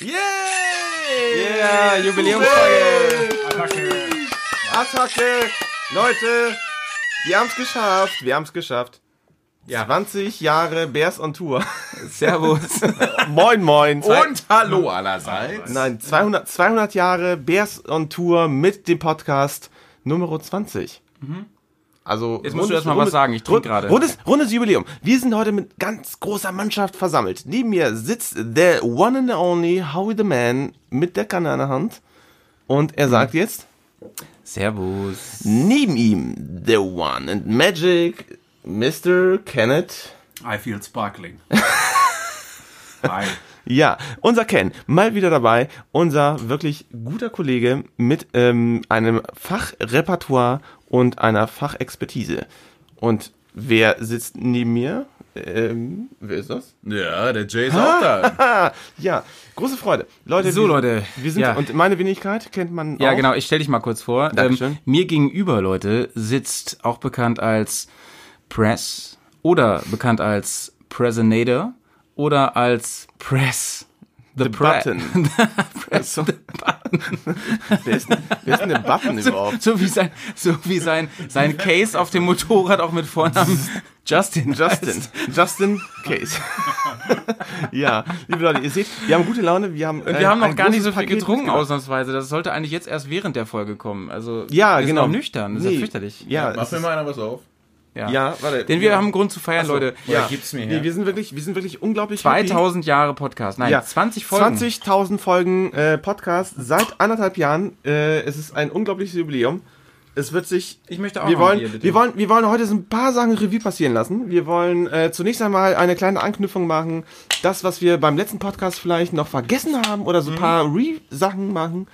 Yay! Ja, Jubiläumsfolge. Attacke! Leute, wir haben's geschafft. Wir haben's geschafft. Ja. 20 Jahre Bears on Tour. Servus. moin, moin. Und hallo allerseits. Nein, 200, 200 Jahre Bears on Tour mit dem Podcast Nummer 20. Also Mhm. Jetzt musst du erst mal was sagen, ich trink gerade. Rundes, rundes Jubiläum. Wir sind heute mit ganz großer Mannschaft versammelt. Neben mir sitzt der one and only Howie the Man mit der Kanne in der Hand. Und er sagt jetzt, Servus. neben ihm, the one and magic Mr. Kenneth. I feel sparkling. Hi. Ja, unser Ken, mal wieder dabei. Unser wirklich guter Kollege mit ähm, einem Fachrepertoire und einer Fachexpertise. Und wer sitzt neben mir? Ähm, wer ist das? Ja, der Jay ist auch da. Ah, ja, große Freude. Leute, So, wir, Leute, Wir sind, ja. und meine Wenigkeit kennt man Ja, auch. genau, ich stell dich mal kurz vor. Dankeschön. Ähm, mir gegenüber, Leute, sitzt auch bekannt als Press oder bekannt als Presenator oder als Press. The, The Button. so. wer, ist, denn- wer ist denn der Button überhaupt? So wie sein, so wie sein, sein Case auf dem Motorrad auch mit Vornamen Justin. Justin. Justin Case. ja, liebe Leute, ihr seht, wir haben gute Laune. Wir haben, Und wir haben noch gar nicht so viel Paket getrunken mitgebracht. ausnahmsweise. Das sollte eigentlich jetzt erst während der Folge kommen. Also Ja, wir genau. sind nüchtern. Das ist Nee. ja fürchterlich. Ja, Mach es mir ist, mal einer was auf. Ja. ja, warte. Denn wir haben einen Grund zu feiern, Leute. ja. gib's mir Nee, her. wir sind wirklich, wir sind wirklich unglaublich happy. 2000 Jahre Podcast. Nein, Ja. 20 Folgen. 20.000 Folgen äh, Podcast seit anderthalb Jahren. Äh, es ist ein unglaubliches Jubiläum. Es wird sich. Ich möchte auch wir noch ein wollen, bitte. wir wollen, wir wollen heute so ein paar Sachen Revue passieren lassen. Wir wollen äh, zunächst einmal eine kleine Anknüpfung machen. Das, was wir beim letzten Podcast vielleicht noch vergessen haben oder Mhm. so ein paar Re-Sachen machen.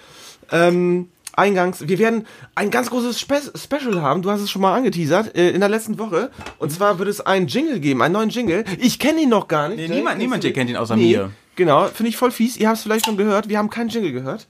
Ähm, eingangs, wir werden ein ganz großes Spe Special haben. Du hast es schon mal angeteasert äh, in der letzten Woche. Und zwar wird es einen Jingle geben, einen neuen Jingle. Ich kenne ihn noch gar nicht. Nee, ne? niemand- niemand hier kennt ihn außer Nee, mir. Genau, finde ich voll fies. Ihr habt es vielleicht schon gehört. Wir haben keinen Jingle gehört.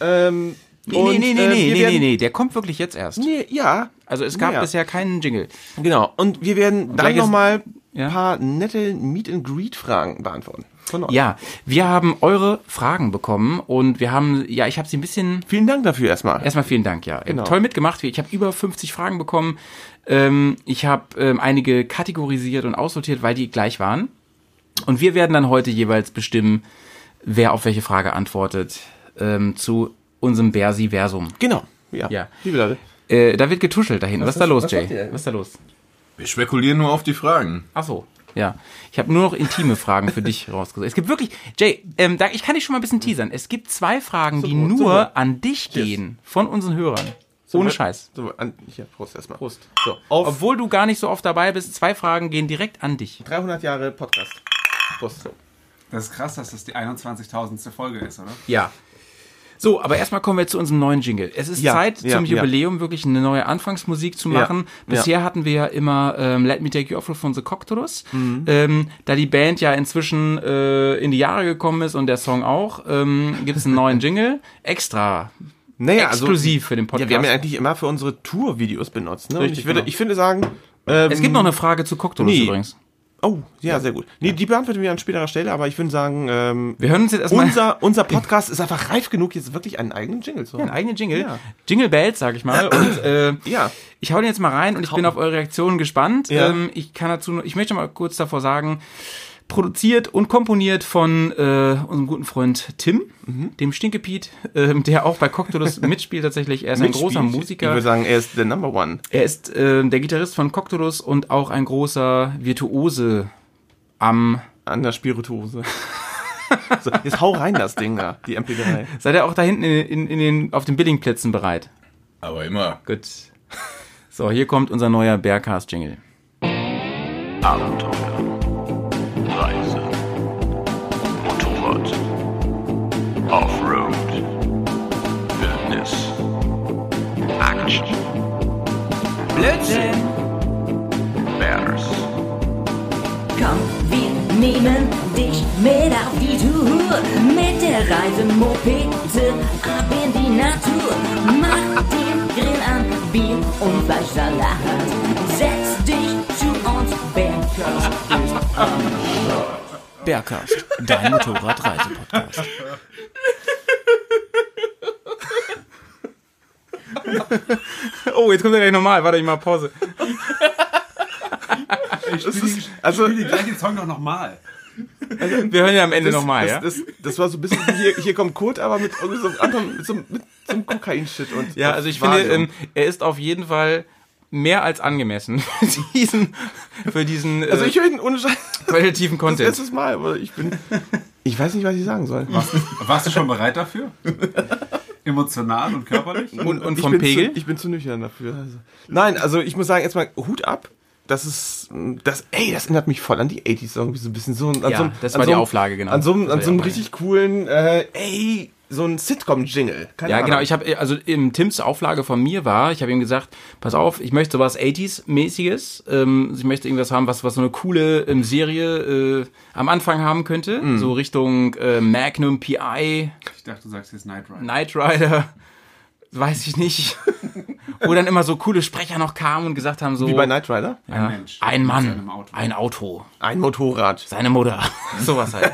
Ähm, Nee, und, nee, nee, nee, äh, nee, nee, werden- nee, nee, der kommt wirklich jetzt erst. Nee, ja, Also es gab Ja. bisher keinen Jingle. genau. Und wir werden dann gleich ist- nochmal Ja. ein paar nette Meet-and-Greet-Fragen beantworten. Von euch. Ja, wir haben eure Fragen bekommen und wir haben, ja, ich habe sie ein bisschen, Vielen Dank dafür erstmal. erstmal vielen Dank, ja. Genau. Toll mitgemacht. Ich habe über 50 Fragen bekommen. Ähm, ich habe ähm, einige kategorisiert und aussortiert, weil die gleich waren. Und wir werden dann heute jeweils bestimmen, wer auf welche Frage antwortet ähm, zu unserem Bersi-Versum. Genau. Ja. Ja. Liebe Leute. Äh, da wird getuschelt dahin. Was, ist da los, was Jay? Was ist da los? Wir spekulieren nur auf die Fragen. Ach so. Ja, ich habe nur noch intime Fragen für dich rausgesucht. Es gibt wirklich, Jay, ähm, da, ich kann dich schon mal ein bisschen teasern. Es gibt zwei Fragen, die Wohl, zum nur Wohl. an dich gehen von unseren Hörern. Ohne Scheiß. So, an, hier, Prost erstmal. Prost. So, auf Obwohl du gar nicht so oft dabei bist, zwei Fragen gehen direkt an dich. 300 Jahre Podcast. Prost. So. Das ist krass, dass das die 21.000. Folge ist, oder? Ja. So, aber erstmal kommen wir zu unserem neuen Jingle. Es ist Ja, Zeit ja, zum ja. Jubiläum wirklich eine neue Anfangsmusik zu Ja, machen. Bisher hatten wir ja immer ähm, Let Me Take You Off von The Coctorus. Ähm, da die Band ja inzwischen äh, in die Jahre gekommen ist und der Song auch, ähm, gibt es einen neuen Jingle. Extra. Naja, exklusiv für den Ja, Podcast. wir haben ja eigentlich immer für unsere Tour-Videos benutzt. Ne? Richtig, ich, würde, genau. ich finde sagen. Ähm, es gibt noch eine Frage zu Coctorus Nee. übrigens. Oh, ja, sehr gut. Nee, die beantworten wir an späterer Stelle, aber ich würde sagen, ähm, Wir hören uns jetzt erstmal unser, unser Podcast ist einfach reif genug, jetzt wirklich einen eigenen Jingle zu haben. einen eigenen Jingle. Ja. Jingle Bells, sag ich mal. Und äh, Ja. Ich hau den jetzt mal rein und ich bin auf eure Reaktionen gespannt. Ja. Ähm, ich kann dazu, nur- ich möchte mal kurz davor sagen, produziert und komponiert von äh, unserem guten Freund Tim, Mhm. dem Stinkepiet, ähm, der auch bei Coctolus mitspielt tatsächlich. Er ist ein großer Mitspielt. Ich Musiker. würde sagen, er ist der Number One. Er ist äh, der Gitarrist von Coctolus und auch ein großer Virtuose am. An der Spirituose. so, jetzt hau rein das Ding da, die MP3. Seid ihr auch da hinten in, in, in den, auf den Billingplätzen bereit? Aber immer. Gut. So, hier kommt unser neuer Bearcast-Jingle. Abenteuer, Offroad, Wildnis, Action, Blödsinn! Bears, Komm, wir nehmen dich mit auf die Tour. Mit der Reisemopete ab in die Natur. Mach den Grill an, Bier und Fleischsalat. Setz dich zu uns, Berg Podcast ist am Bergcast, dein Motorradreisepodcast. Oh, jetzt kommt er gleich nochmal. Warte, ich mach Pause. Ich spiele die, also- spiel den gleichen Song doch nochmal. Wir hören ja am Ende nochmal, das, ja? das, das war so ein bisschen wie hier, hier kommt Kurt, aber mit irgendwie so mit so, mit so einem Kokain-Shit und Ja, also ich finde, Valium. ähm, er ist auf jeden Fall mehr als angemessen für diesen, für diesen also äh, ich höre ihn ohne Scheiß qualitativen das Content. letztes Mal, aber ich bin, ich weiß nicht, was ich sagen soll. Warst du schon bereit dafür? Emotional und körperlich? Und, und ich vom bin Pegel? Zu, ich bin zu nüchtern dafür. Also. Nein, also ich muss sagen, erstmal Hut ab. Das ist, das, ey, das erinnert mich voll an die 80s irgendwie so ein bisschen so. An Ja, so einem- das an war so die Auflage, genau. An so einem, Das an so einem richtig coolen, äh, ey, so ein Sitcom-Jingle. Ja, Ahnung. genau. Ich habe also im Tims Auflage von mir war, ich habe ihm gesagt, pass auf, ich möchte sowas 80s-mäßiges. Ähm, ich möchte irgendwas haben, was was so eine coole ähm, Serie äh, am Anfang haben könnte, Mhm. so Richtung äh, Magnum PI, Ich dachte, du sagst jetzt Knight Rider. Knight Rider, weiß ich nicht. Wo dann immer so coole Sprecher noch kamen und gesagt haben so Wie bei Knight Rider. ja, Ein Mensch ein Mann, Auto. ein Auto, Ein Motorrad. seine Mutter, sowas halt.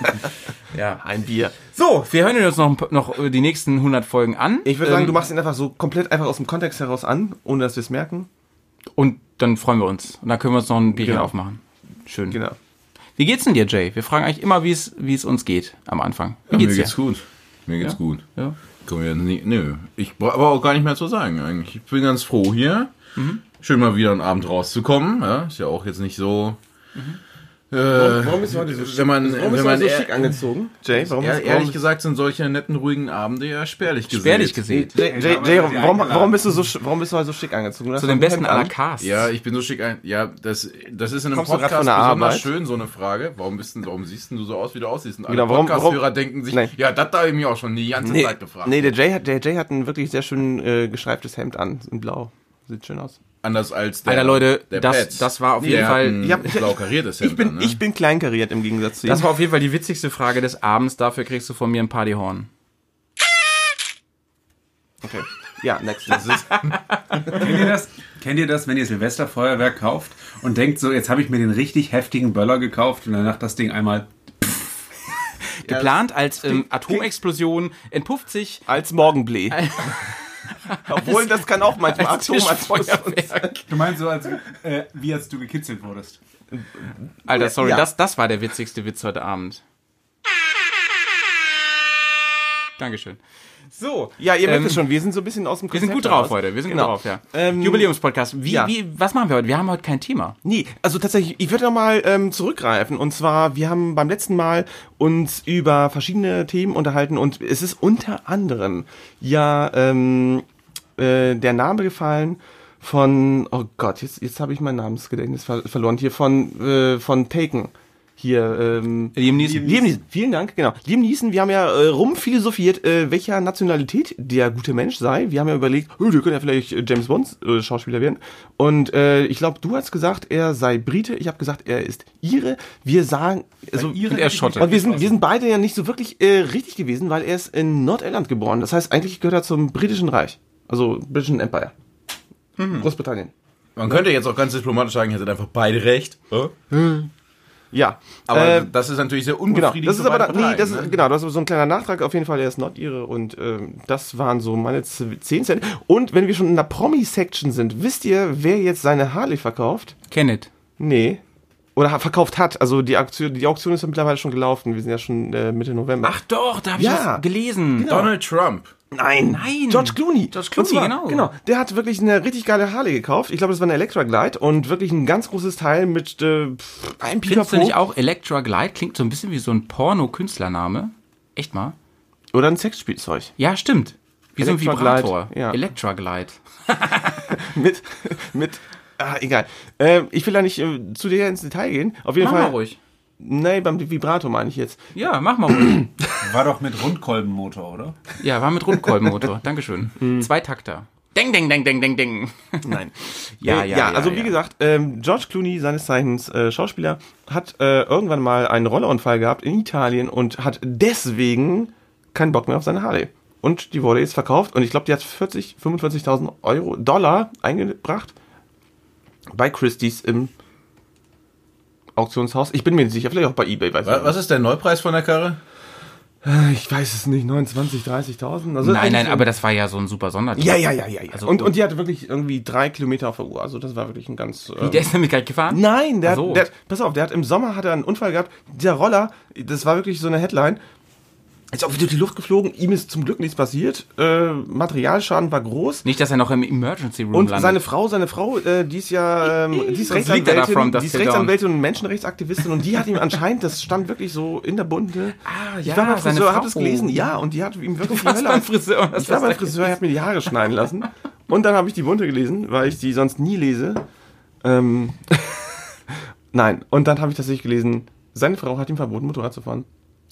ja. Ein Bier. So, wir hören uns noch, noch äh, die nächsten 100 Folgen an. Ich würde sagen, Ähm, du machst ihn einfach so komplett einfach aus dem Kontext heraus an, ohne dass wir es merken. Und dann freuen wir uns. Und dann können wir uns noch ein Bierchen Genau. aufmachen. Schön. Genau. Wie geht's denn dir, Jay? Wir fragen eigentlich immer, wie es, wie es uns geht am Anfang. Wie Ja, mir geht's geht's dir? gut. Mir geht's Ja? gut. Ja. Komm ja nie, nö. Ich brauche aber auch gar nicht mehr zu sagen eigentlich. Ich bin ganz froh hier. Mhm. Schön mal wieder einen Abend rauszukommen. Ja, ist ja auch jetzt nicht so. Äh, Warum bist du heute so schick, wenn man, warum bist wenn du man heute so schick angezogen? Jay, warum bist, ehrlich warum, gesagt sind solche netten, ruhigen Abende ja spärlich gesehen. Spärlich gesehen. Jay, Jay, Jay, warum, warum bist du so, warum bist du heute so schick angezogen? Zu den besten aller Casts. Ja, ich bin so schick ein. Ja, das, das ist in einem Kommst Podcast besonders Arbeit? schön, so eine Frage. Warum bist du, warum siehst denn du so aus, wie du aussiehst? Und alle Genau, warum- Podcast-Hörer warum- denken sich, Nein. ja, das da habe ich mir auch schon die ganze Nee, Zeit gefragt. nee der, Jay hat, der Jay hat ein wirklich sehr schön äh, gestreiftes Hemd an, in blau. Sieht schön aus. Anders als der. Alter, Leute, der das- Pets. das war auf Der jeden Fall- Ein Ja, blau kariertes Hemd Ich bin, an, ne? ich bin kleinkariert im Gegensatz zu ihm. Das war auf jeden Fall die witzigste Frage des Abends. Dafür kriegst du von mir ein Partyhorn. okay. Ja, next. Das ist, Kennt ihr das? Kennt ihr das, wenn ihr Silvesterfeuerwerk kauft und denkt so, jetzt habe ich mir den richtig heftigen Böller gekauft und danach das Ding einmal Geplant als ähm, Atomexplosion entpufft sich als Morgenblee. Obwohl, das kann auch manchmal als Atom Tischfeuerwerk. Du meinst so, als, äh, wie als du gekitzelt wurdest. Alter, sorry, Ja. das, das war der witzigste Witz heute Abend. Dankeschön. So, Ja, ihr merkt Ähm, es schon, wir sind so ein bisschen aus dem wir sind Konzept gut drauf raus. heute. Wir sind Genau. gut drauf, ja. Ähm, Jubiläumspodcast. Wie, ja. wie, was machen wir heute? Wir haben heute kein Thema. Nee, also tatsächlich, ich würde nochmal ähm, zurückgreifen. Und zwar, wir haben beim letzten Mal uns über verschiedene Themen unterhalten und es ist unter anderem ja ähm, äh, der Name gefallen von, oh Gott, jetzt, jetzt habe ich mein Namensgedächtnis ver verloren, hier von, äh, von Taken. Hier, ähm, Liam Neeson. Liam Neeson, vielen Dank, genau. Liam Neeson, wir haben ja äh, rumphilosophiert, äh, welcher Nationalität der gute Mensch sei. Wir haben ja überlegt, oh, der könnte ja vielleicht äh, James Bond äh, Schauspieler werden. Und äh, ich glaube, du hast gesagt, er sei Brite. Ich habe gesagt, er ist Ire. Wir sagen, also Und er ist Schotte. und wir sind, wir sind beide ja nicht so wirklich äh, richtig gewesen, weil er ist in Nordirland geboren. Das heißt, eigentlich gehört er zum britischen Reich. Also Britischen Empire. Mhm. Großbritannien. Man könnte jetzt auch ganz diplomatisch sagen, ihr hättet einfach beide recht. Ja. Aber äh, das ist natürlich sehr Genau, unbefriedigend. das ist aber da, nee, das ist, ne? genau, das ist so ein kleiner Nachtrag. Auf jeden Fall, er ist Nordire und ähm, das waren so meine z- 10 Cent. Und wenn wir schon in der Promi-Section sind, wisst ihr, wer jetzt seine Harley verkauft? Kenneth. Nee. Oder verkauft hat. Also die Auktion, die Auktion ist ja mittlerweile schon gelaufen. Wir sind ja schon äh, Mitte November. Ach doch, da habe ich Ja. was gelesen. Donald Trump. Nein, Nein. George Clooney. George Clooney, zwar, genau. Genau, der hat wirklich eine richtig geile Harley gekauft. Ich glaube, das war eine Electra Glide und wirklich ein ganz großes Teil mit äh, einem Findest du Pipapo. nicht auch Electra Glide? Klingt so ein bisschen wie so ein Porno-Künstlername. Echt mal? Oder ein Sexspielzeug. Ja, stimmt. Wie so ein Vibrator. Glide, ja. Electra Glide. mit, mit, ah, egal. Ähm, ich will da nicht äh, zu dir ins Detail gehen. Auf jeden Mach mal Fall. ruhig. Nee, beim Vibrator meine ich jetzt. Ja, mach mal ruhig. War doch mit Rundkolbenmotor, oder? ja, war mit Rundkolbenmotor. Dankeschön. Zwei Takter. Deng, deng, deng, deng, deng, deng. Nein. Ja, äh, ja, ja, also wie ja. gesagt, ähm, George Clooney, seines Zeichens äh, Schauspieler, hat äh, irgendwann mal einen Rollerunfall gehabt in Italien und hat deswegen keinen Bock mehr auf seine Harley. Und die wurde jetzt verkauft und ich glaube, die hat 40, 45.000 Euro, Dollar eingebracht bei Christie's im Auktionshaus. Ich bin mir nicht sicher, vielleicht auch bei Ebay. Weiß Wa- ich Was ist der Neupreis von der Karre? nicht. Ich weiß es nicht, 29, 30.000? Also Nein, nein, so- aber das war ja so ein super Sondertag. Ja, ja, ja, ja. ja. Also- und, und die hatte wirklich irgendwie drei Kilometer auf der Uhr. Also das war wirklich ein ganz... Ähm, Der ist nämlich gleich gefahren? Nein, der, so. hat, der hat, pass auf, der hat im Sommer hat er einen Unfall gehabt. Dieser Roller, das war wirklich so eine Headline. Ist auch wieder durch die Luft geflogen. Ihm ist zum Glück nichts passiert. Äh, Materialschaden war groß. Nicht, dass er noch im Emergency Room Und landet. seine Frau, seine Frau, äh, die ist ja, ähm, die ist Rechtsanwältin, die ist? Rechtsanwältin und Menschenrechtsaktivistin und die hat ihm anscheinend, das stand wirklich so in der Bunte. Ah, ich ja, war beim Friseur, hab das gelesen, ja, und die hat ihm wirklich die Hölle beim Friseur Ich war beim Friseur, er hat mir die Haare schneiden lassen. Und dann habe ich die Bunte gelesen, weil ich die sonst nie lese. Ähm, Nein, und dann habe ich tatsächlich gelesen, seine Frau hat ihm verboten, Motorrad zu fahren.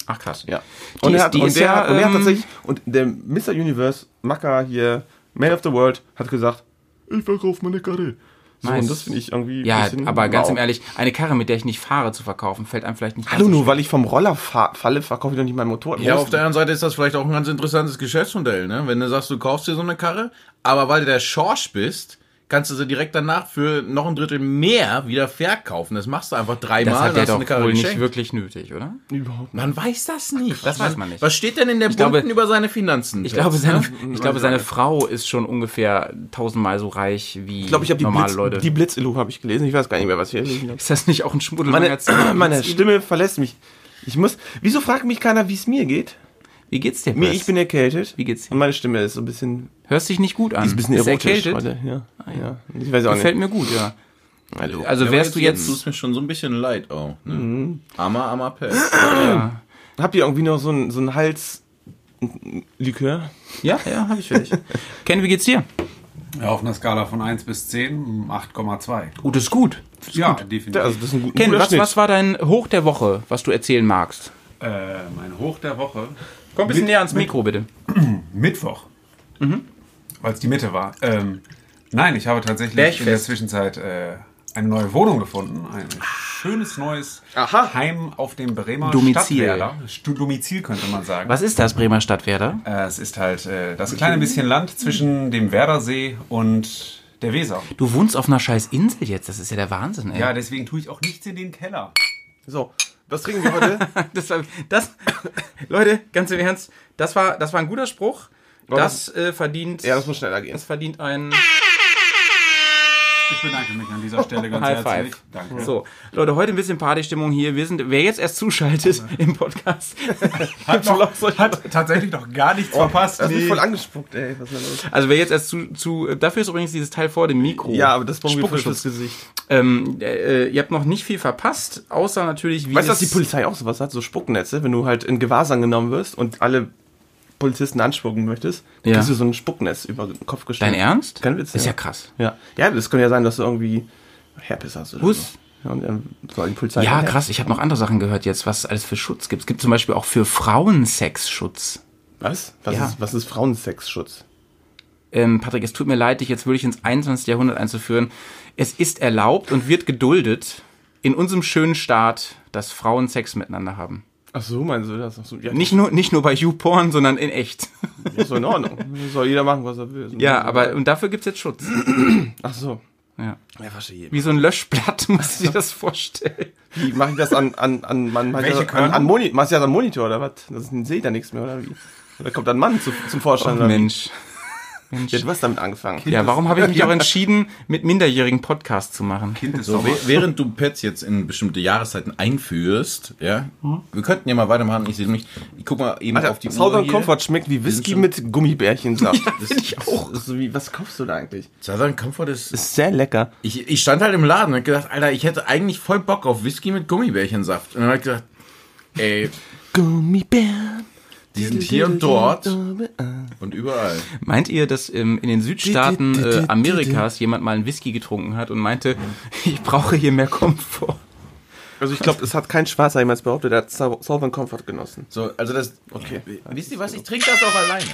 Ach krass. Ja. Die Und ist- er hat, und der, ja, hat, und er hat ähm, tatsächlich, und der Mr. Universe, Macker hier, Man of the World, hat gesagt, ich verkaufe meine Karre. So, Nice. und das finde ich irgendwie Ja, bisschen aber ganz wow. im Ehrlich, eine Karre, mit der ich nicht fahre, zu verkaufen, fällt einem vielleicht nicht Hallo, nur weil ich vom Roller fa falle, verkaufe ich doch nicht mein Motorrad. Ja, auf der anderen Seite ist das vielleicht auch ein ganz interessantes Geschäftsmodell, ne? Wenn du sagst, du kaufst dir so eine Karre, aber weil du der Schorsch bist, kannst du sie direkt danach für noch ein Drittel mehr wieder verkaufen. Das machst du einfach Das dreimal, hat der hast du doch wohl nicht wirklich nötig, oder? Überhaupt Man weiß das nicht. Das weiß man nicht. Was steht denn in der Ich glaube- Bunten über seine Finanzen? Ich glaube, seine, ne? ich glaube, seine Frau ist schon ungefähr tausendmal so reich wie Ich glaube, ich habe die, normale Blitz, Leute. die Blitzilu habe ich gelesen. Ich weiß gar nicht mehr, was hier ist. ist das nicht auch ein Schmuddel? Meine, meine Stimme verlässt mich. Ich muss. Wieso fragt mich keiner, wie es mir geht? Wie geht's dir? Mir, ich bin erkältet. Wie geht's dir? Und meine Stimme ist so ein bisschen, Hörst dich nicht gut an. ist ein bisschen Ist erotisch erkältet? heute. Ja, ja. Ich weiß auch Gefällt nicht. mir gut, ja. Hallo. Also Ja, wärst du jetzt, tust mir schon so ein bisschen leid auch. Ne? Mhm. Armer, armer Pell. Habt ihr irgendwie noch so ein, so ein Hals. Likör? ja, ja, habe ich dich. Ken, wie geht's dir? Ja, auf einer Skala von 1 bis 10, 8,2. Oh, das ist gut. Ja, definitiv. Ja, also das ist ein, gu- Ken, guter was, was war dein Hoch der Woche, was du erzählen magst? äh, mein Hoch der Woche. Komm ein bisschen näher ans Mikro, bitte. Mittwoch. Weil es die Mitte war. Ähm, nein, ich habe tatsächlich Bergfest. in der Zwischenzeit äh, eine neue Wohnung gefunden. Ein schönes neues Aha. Heim auf dem Bremer Domizil. Stadtwerder. Domizil könnte man sagen. Was ist das, Bremer Stadtwerder? Äh, es ist halt äh, das kleine bisschen Land zwischen dem Werdersee und der Weser. Du wohnst auf einer scheiß Insel jetzt, das ist ja der Wahnsinn, ey. Ja, deswegen tue ich auch nichts in den Keller. So, was trinken wir heute? Das war, das, Leute, ganz im Ernst, das war, das war ein guter Spruch. Das äh, verdient, ja, das muss schneller gehen. das verdient ein Ich bedanke mich an dieser Stelle ganz High herzlich. five. Danke. So, Leute, heute ein bisschen Partystimmung hier. Wir sind, wer jetzt erst zuschaltet im Podcast, Hat, noch, hat tatsächlich noch gar nichts verpasst. Das ist Nee. voll angespuckt, ey. Was ist denn los? also wer jetzt erst zu, zu dafür ist übrigens dieses Teil vor dem Mikro. Ja, aber das brauchen wir fürs Gesicht. Ähm, äh, ihr habt noch nicht viel verpasst, außer natürlich, wie Weißt du, dass die Polizei auch sowas hat? So Spucknetze, wenn du halt in Gewahrsam genommen wirst und alle Polizisten anspucken möchtest, Ja. kriegst du so ein Spucknetz über den Kopf gestellt. Dein Ernst? Kein Witz, Ist ja ja. krass. Ja. ja, das kann ja sein, dass du irgendwie Herpes hast oder Hus. so. Ja, und dann soll die Polizei Ja, krass. Ich habe noch andere Sachen gehört jetzt, was es alles für Schutz gibt. Es gibt zum Beispiel auch für Frauen Sexschutz. Was? Was, Ja. ist, was ist Frauensexschutz? Ähm, Patrick, es tut mir leid, dich jetzt wirklich ins 21. Jahrhundert einzuführen. Es ist erlaubt und wird geduldet in unserem schönen Staat, dass Frauen Sex miteinander haben. Ach so, meinst du das? Ach so, ja, Nicht nur, nicht nur bei YouPorn, sondern in echt. Ist so in Ordnung. Soll jeder machen, was er will. Ja, aber und dafür gibt's jetzt Schutz. Ach so. Ja. Ja, verstehe. Wie so ein Löschblatt, muss ich dir das vorstellen. Wie mache ich das an, an, an, man, Welche das an, an Moni machst du das am Monitor oder was? Das sehe ich da nichts mehr, oder wie? Da kommt ein Mann zu, zum Vorstand. oder wie? Mensch. Ja, du hast damit angefangen. Ja, warum habe ich mich auch entschieden, mit minderjährigen Podcast zu machen? Kind So, während du Pets jetzt in bestimmte Jahreszeiten einführst, ja, wir könnten ja mal weitermachen. Ich sehe nämlich, ich guck mal eben Alter, auf die Southern Uhr hier. Comfort schmeckt wie Whisky mit Gummibärchensaft. Das finde ich auch. So wie, was kaufst du da eigentlich? Southern Comfort ist. Ist sehr lecker. Ich, ich stand halt im Laden und gedacht, Alter, ich hätte eigentlich voll Bock auf Whisky mit Gummibärchensaft. Und dann hab ich gedacht, ey, Gummibären. Die sind hier und dort und überall. Meint ihr, dass ähm, in den Südstaaten äh, Amerikas jemand mal einen Whisky getrunken hat und meinte, ich brauche hier mehr Komfort? Also ich glaube, es hat kein Schwarzer jemals behauptet, er hat Southern Comfort genossen. So, also das. Okay. Wisst ihr was? Ich trinke das auch alleine.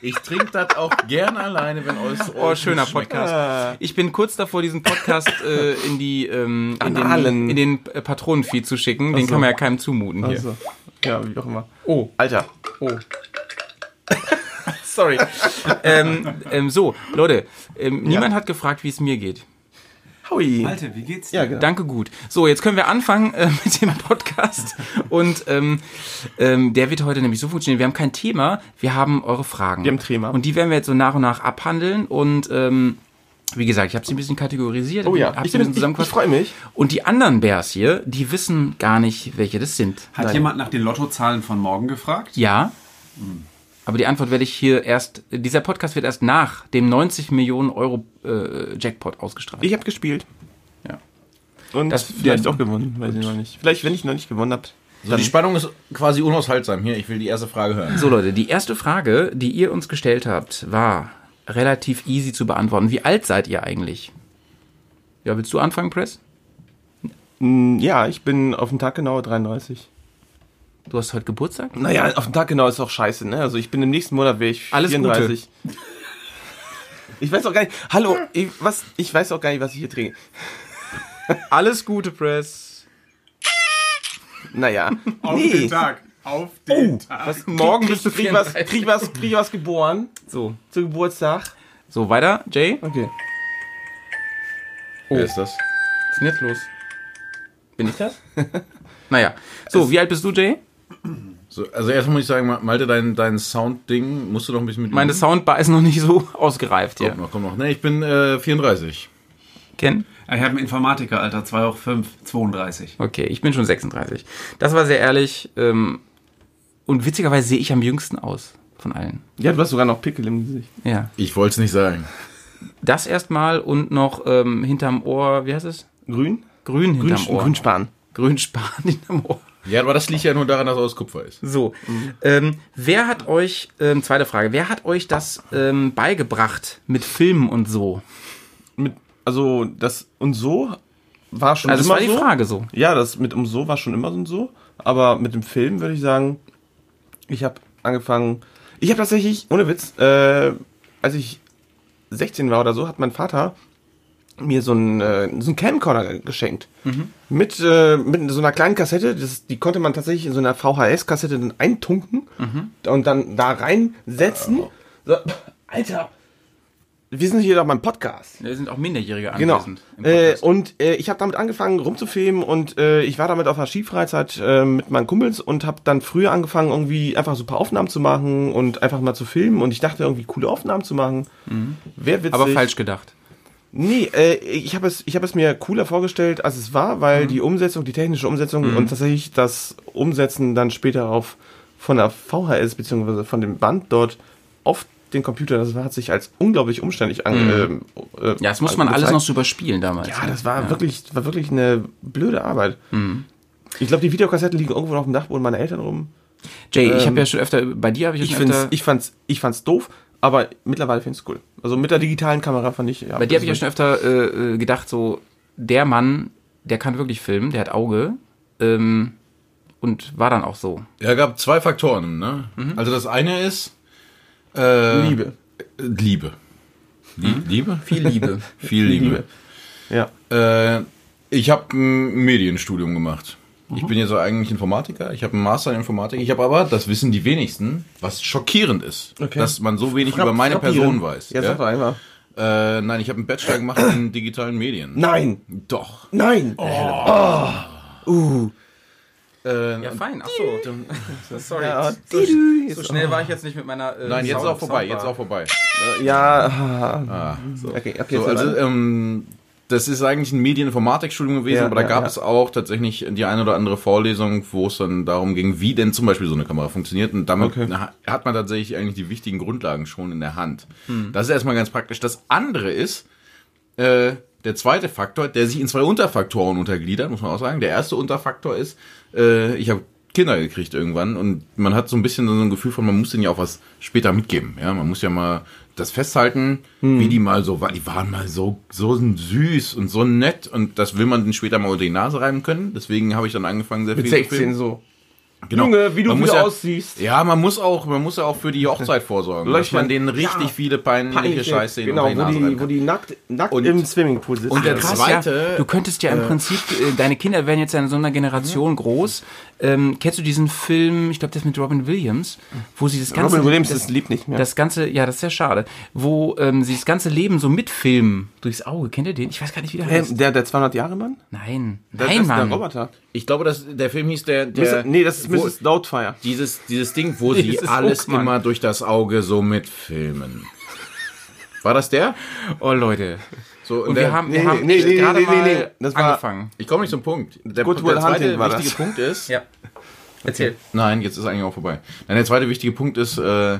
Ich trinke das auch gern alleine, wenn euch Oh, schöner Podcast. Ich bin kurz davor, diesen Podcast äh, in die ähm, in den, Annalen. in den Patronenfeed zu schicken. Den so. kann man ja keinem zumuten hier. Also, ja, wie auch immer. Oh, Alter. oh. Sorry. ähm, ähm, so, Leute, ähm, niemand hat gefragt, wie es mir geht. Howie. Malte, wie geht's dir? Ja, genau. Danke, gut. So, jetzt können wir anfangen äh, mit dem Podcast. Und ähm, ähm, der wird heute nämlich so funktionieren. Wir haben kein Thema, wir haben eure Fragen. Wir haben ein Thema. Und die werden wir jetzt so nach und nach abhandeln. Und ähm, wie gesagt, ich habe sie ein bisschen kategorisiert. Oh ja, hab ich, sie ein bin, bisschen ich, ich zusammengefasst. freue mich. Und die anderen Bears hier, die wissen gar nicht, welche das sind. Hat jemand nach den Lottozahlen von morgen gefragt? Ja. Aber die Antwort werde ich hier erst, dieser Podcast wird erst nach dem 90 Millionen Euro äh, Jackpot ausgestrahlt. Ich habe gespielt. Ja. Und Das- vielleicht ja. auch gewonnen, weiß ich noch nicht. Vielleicht, wenn ich noch nicht gewonnen habe. So, die Spannung ist quasi unaushaltsam. Hier, ich will die erste Frage hören. So Leute, die erste Frage, die ihr uns gestellt habt, war relativ easy zu beantworten. Wie alt seid ihr eigentlich? Ja, willst du anfangen, Press? Ja, ich bin auf den Tag genau 33. Du hast heute Geburtstag? Naja, auf den Tag genau ist auch scheiße, ne? Also ich bin im nächsten Monat wäre ich Alles 34. Ich weiß auch gar nicht. Hallo, ich, was, ich weiß auch gar nicht, was ich hier trinke. Alles Gute, Press. Naja. Auf nee. den Tag. Auf den Oh, Tag. Was, morgen krieg- bist du, krieg was, krieg was, krieg was geboren. So. Zu Geburtstag. So, weiter, Jay? Okay. Wer ist das? Was ist denn jetzt los? Bin ich das? naja. So, wie alt bist du, Jay? So, also erstmal muss ich sagen, Ma- Malte, dein, dein Sound-Ding musst du doch ein bisschen mit. Meine Soundbar ist noch nicht so ausgereift hier. Kommt noch, kommt noch. Ne, ich bin äh, 34. Ken? Ich habe einen Informatiker, Alter, 2 hoch 5, 32. Okay, ich bin schon 36. Das war sehr ehrlich. Ähm, und witzigerweise sehe ich am jüngsten aus von allen. Ja, du hast sogar noch Pickel im Gesicht. Ja. Ich wollte es nicht sagen. Das erstmal und noch ähm, hinterm Ohr, wie heißt es? Grün? Grün hinterm Grün, Ohr. Grünspan. Grünspan hinterm Ohr. Ja, aber das liegt ja nur daran, dass er aus Kupfer ist. So, ähm, wer hat euch, ähm, zweite Frage, wer hat euch das ähm, beigebracht mit Filmen und so? Mit, also, das und so war schon Also das immer war die so. Frage so. Ja, das mit um so war schon immer so und so. Aber mit dem Film würde ich sagen, ich habe angefangen. Ich habe tatsächlich, ohne Witz, äh, als ich 16 war oder so, hat mein Vater mir so einen, äh, so einen Camcorder geschenkt. Mit, äh, mit so einer kleinen Kassette. Das, die konnte man tatsächlich in so einer VHS-Kassette dann eintunken und dann da reinsetzen. So, Alter, wir sind hier doch beim Podcast. Da sind auch Minderjährige Genau. anwesend. im Äh, und äh, ich habe damit angefangen rumzufilmen und äh, ich war damit auf einer Skifreizeit äh, mit meinen Kumpels und habe dann früher angefangen irgendwie einfach so ein paar Aufnahmen zu machen und einfach mal zu filmen und ich dachte irgendwie coole Aufnahmen zu machen. Wäre witzig. Aber falsch gedacht. Nee, äh, ich habe es, ich hab es mir cooler vorgestellt, als es war, weil Mhm. die Umsetzung, die technische Umsetzung und tatsächlich das Umsetzen dann später auf von der VHS beziehungsweise von dem Band dort auf den Computer, das hat sich als unglaublich umständlich an. ähm, äh, Mhm. Ja, das muss man alles noch so überspielen damals. Ja, ne? das war wirklich, war wirklich eine blöde Arbeit. Ich glaube, die Videokassetten liegen irgendwo auf dem Dachboden meiner Eltern rum. Jay, ich ähm, habe ja schon öfter, bei dir habe ich, ja Ich schon öfter, ich fand's, ich fand's doof, aber mittlerweile find's cool. Also mit der digitalen Kamera fand ich. Ja, bei dir habe ich ja schon öfter äh, äh, gedacht, so, der Mann, der kann wirklich filmen, der hat Auge. Ähm, und war dann auch so. Ja, gab zwei Faktoren, ne? Also das eine ist äh, Liebe. Liebe. Lie Liebe? Viel Liebe. Viel Liebe. Ja. Äh, ich habe ein Medienstudium gemacht. Ich bin jetzt eigentlich Informatiker. Ich habe einen Master in Informatik. Ich habe aber, das wissen die wenigsten, was schockierend ist, Okay. dass man so wenig Frapp- über meine. Person weiß. Ja, sag doch einmal. Äh, nein, ich habe einen Bachelor gemacht in digitalen Medien. Nein! Doch. Nein! Äh, Ja, fein. Ach so. Sorry. Ja, so, so schnell war ich jetzt nicht mit meiner. Äh, nein, jetzt ist auch vorbei. Soundbar. Jetzt auch vorbei. Ja, ah, okay, okay, So, also, ähm, das ist eigentlich ein Medieninformatikstudium gewesen, Ja, aber da ja, gab ja. es auch tatsächlich die eine oder andere Vorlesung, wo es dann darum ging, wie denn zum Beispiel so eine Kamera funktioniert. Und damit Okay. ha- hat man tatsächlich eigentlich die wichtigen Grundlagen schon in der Hand. Hm. Das ist erstmal ganz praktisch. Das andere ist, äh, der zweite Faktor, der sich in zwei Unterfaktoren untergliedert, muss man auch sagen. Der erste Unterfaktor ist, äh, ich habe Kinder gekriegt irgendwann und man hat so ein bisschen so ein Gefühl von, man muss denen ja auch was später mitgeben. Ja, man muss ja mal das festhalten, Hm. wie die mal so waren. Die waren mal so, so süß und so nett und das will man denen später mal unter die Nase reiben können. Deswegen habe ich dann angefangen, sehr mit viel zu 16 filmen. so. Junge, wie du wieder ja, aussiehst. Ja, man muss auch, man muss ja auch für die Hochzeit vorsorgen. dass Löchern. man denen richtig Ja. viele peinliche Scheiße in genau, die wo die, wo die nackt, nackt Und- im Swimmingpool sitzen. und der Krass, zweite, ja. Du könntest ja im Prinzip, äh, deine Kinder werden jetzt ja in so einer Generation groß. Ähm, kennst du diesen Film, ich glaube, das mit Robin Williams, wo sie das ganze... Robin Williams das, ist lieb nicht mehr. Das ganze, ja, das ist sehr schade, wo ähm, sie das ganze Leben so mitfilmen durchs Auge. Kennt ihr den? Ich weiß gar nicht, wie der Hä, heißt. der, der 200-Jahre-Mann? Nein, Das nein, ist Mann. der Roboter. Ich glaube, dass der Film hieß der, der nee, das ist Mrs. Doubtfire. dieses dieses Ding, wo Nee, sie alles Oakman. immer durch das Auge so mitfilmen. War das der? Oh, Leute. So Und der, wir haben, wir nee, haben nee, nee, gerade nee, nee, mal nee. Das war- angefangen. ich komme nicht zum Punkt. Der, Good der zweite Hunting war wichtige das. Punkt ist, Ja. Erzähl. Nein, jetzt ist eigentlich auch vorbei. Nein, der zweite wichtige Punkt ist, äh,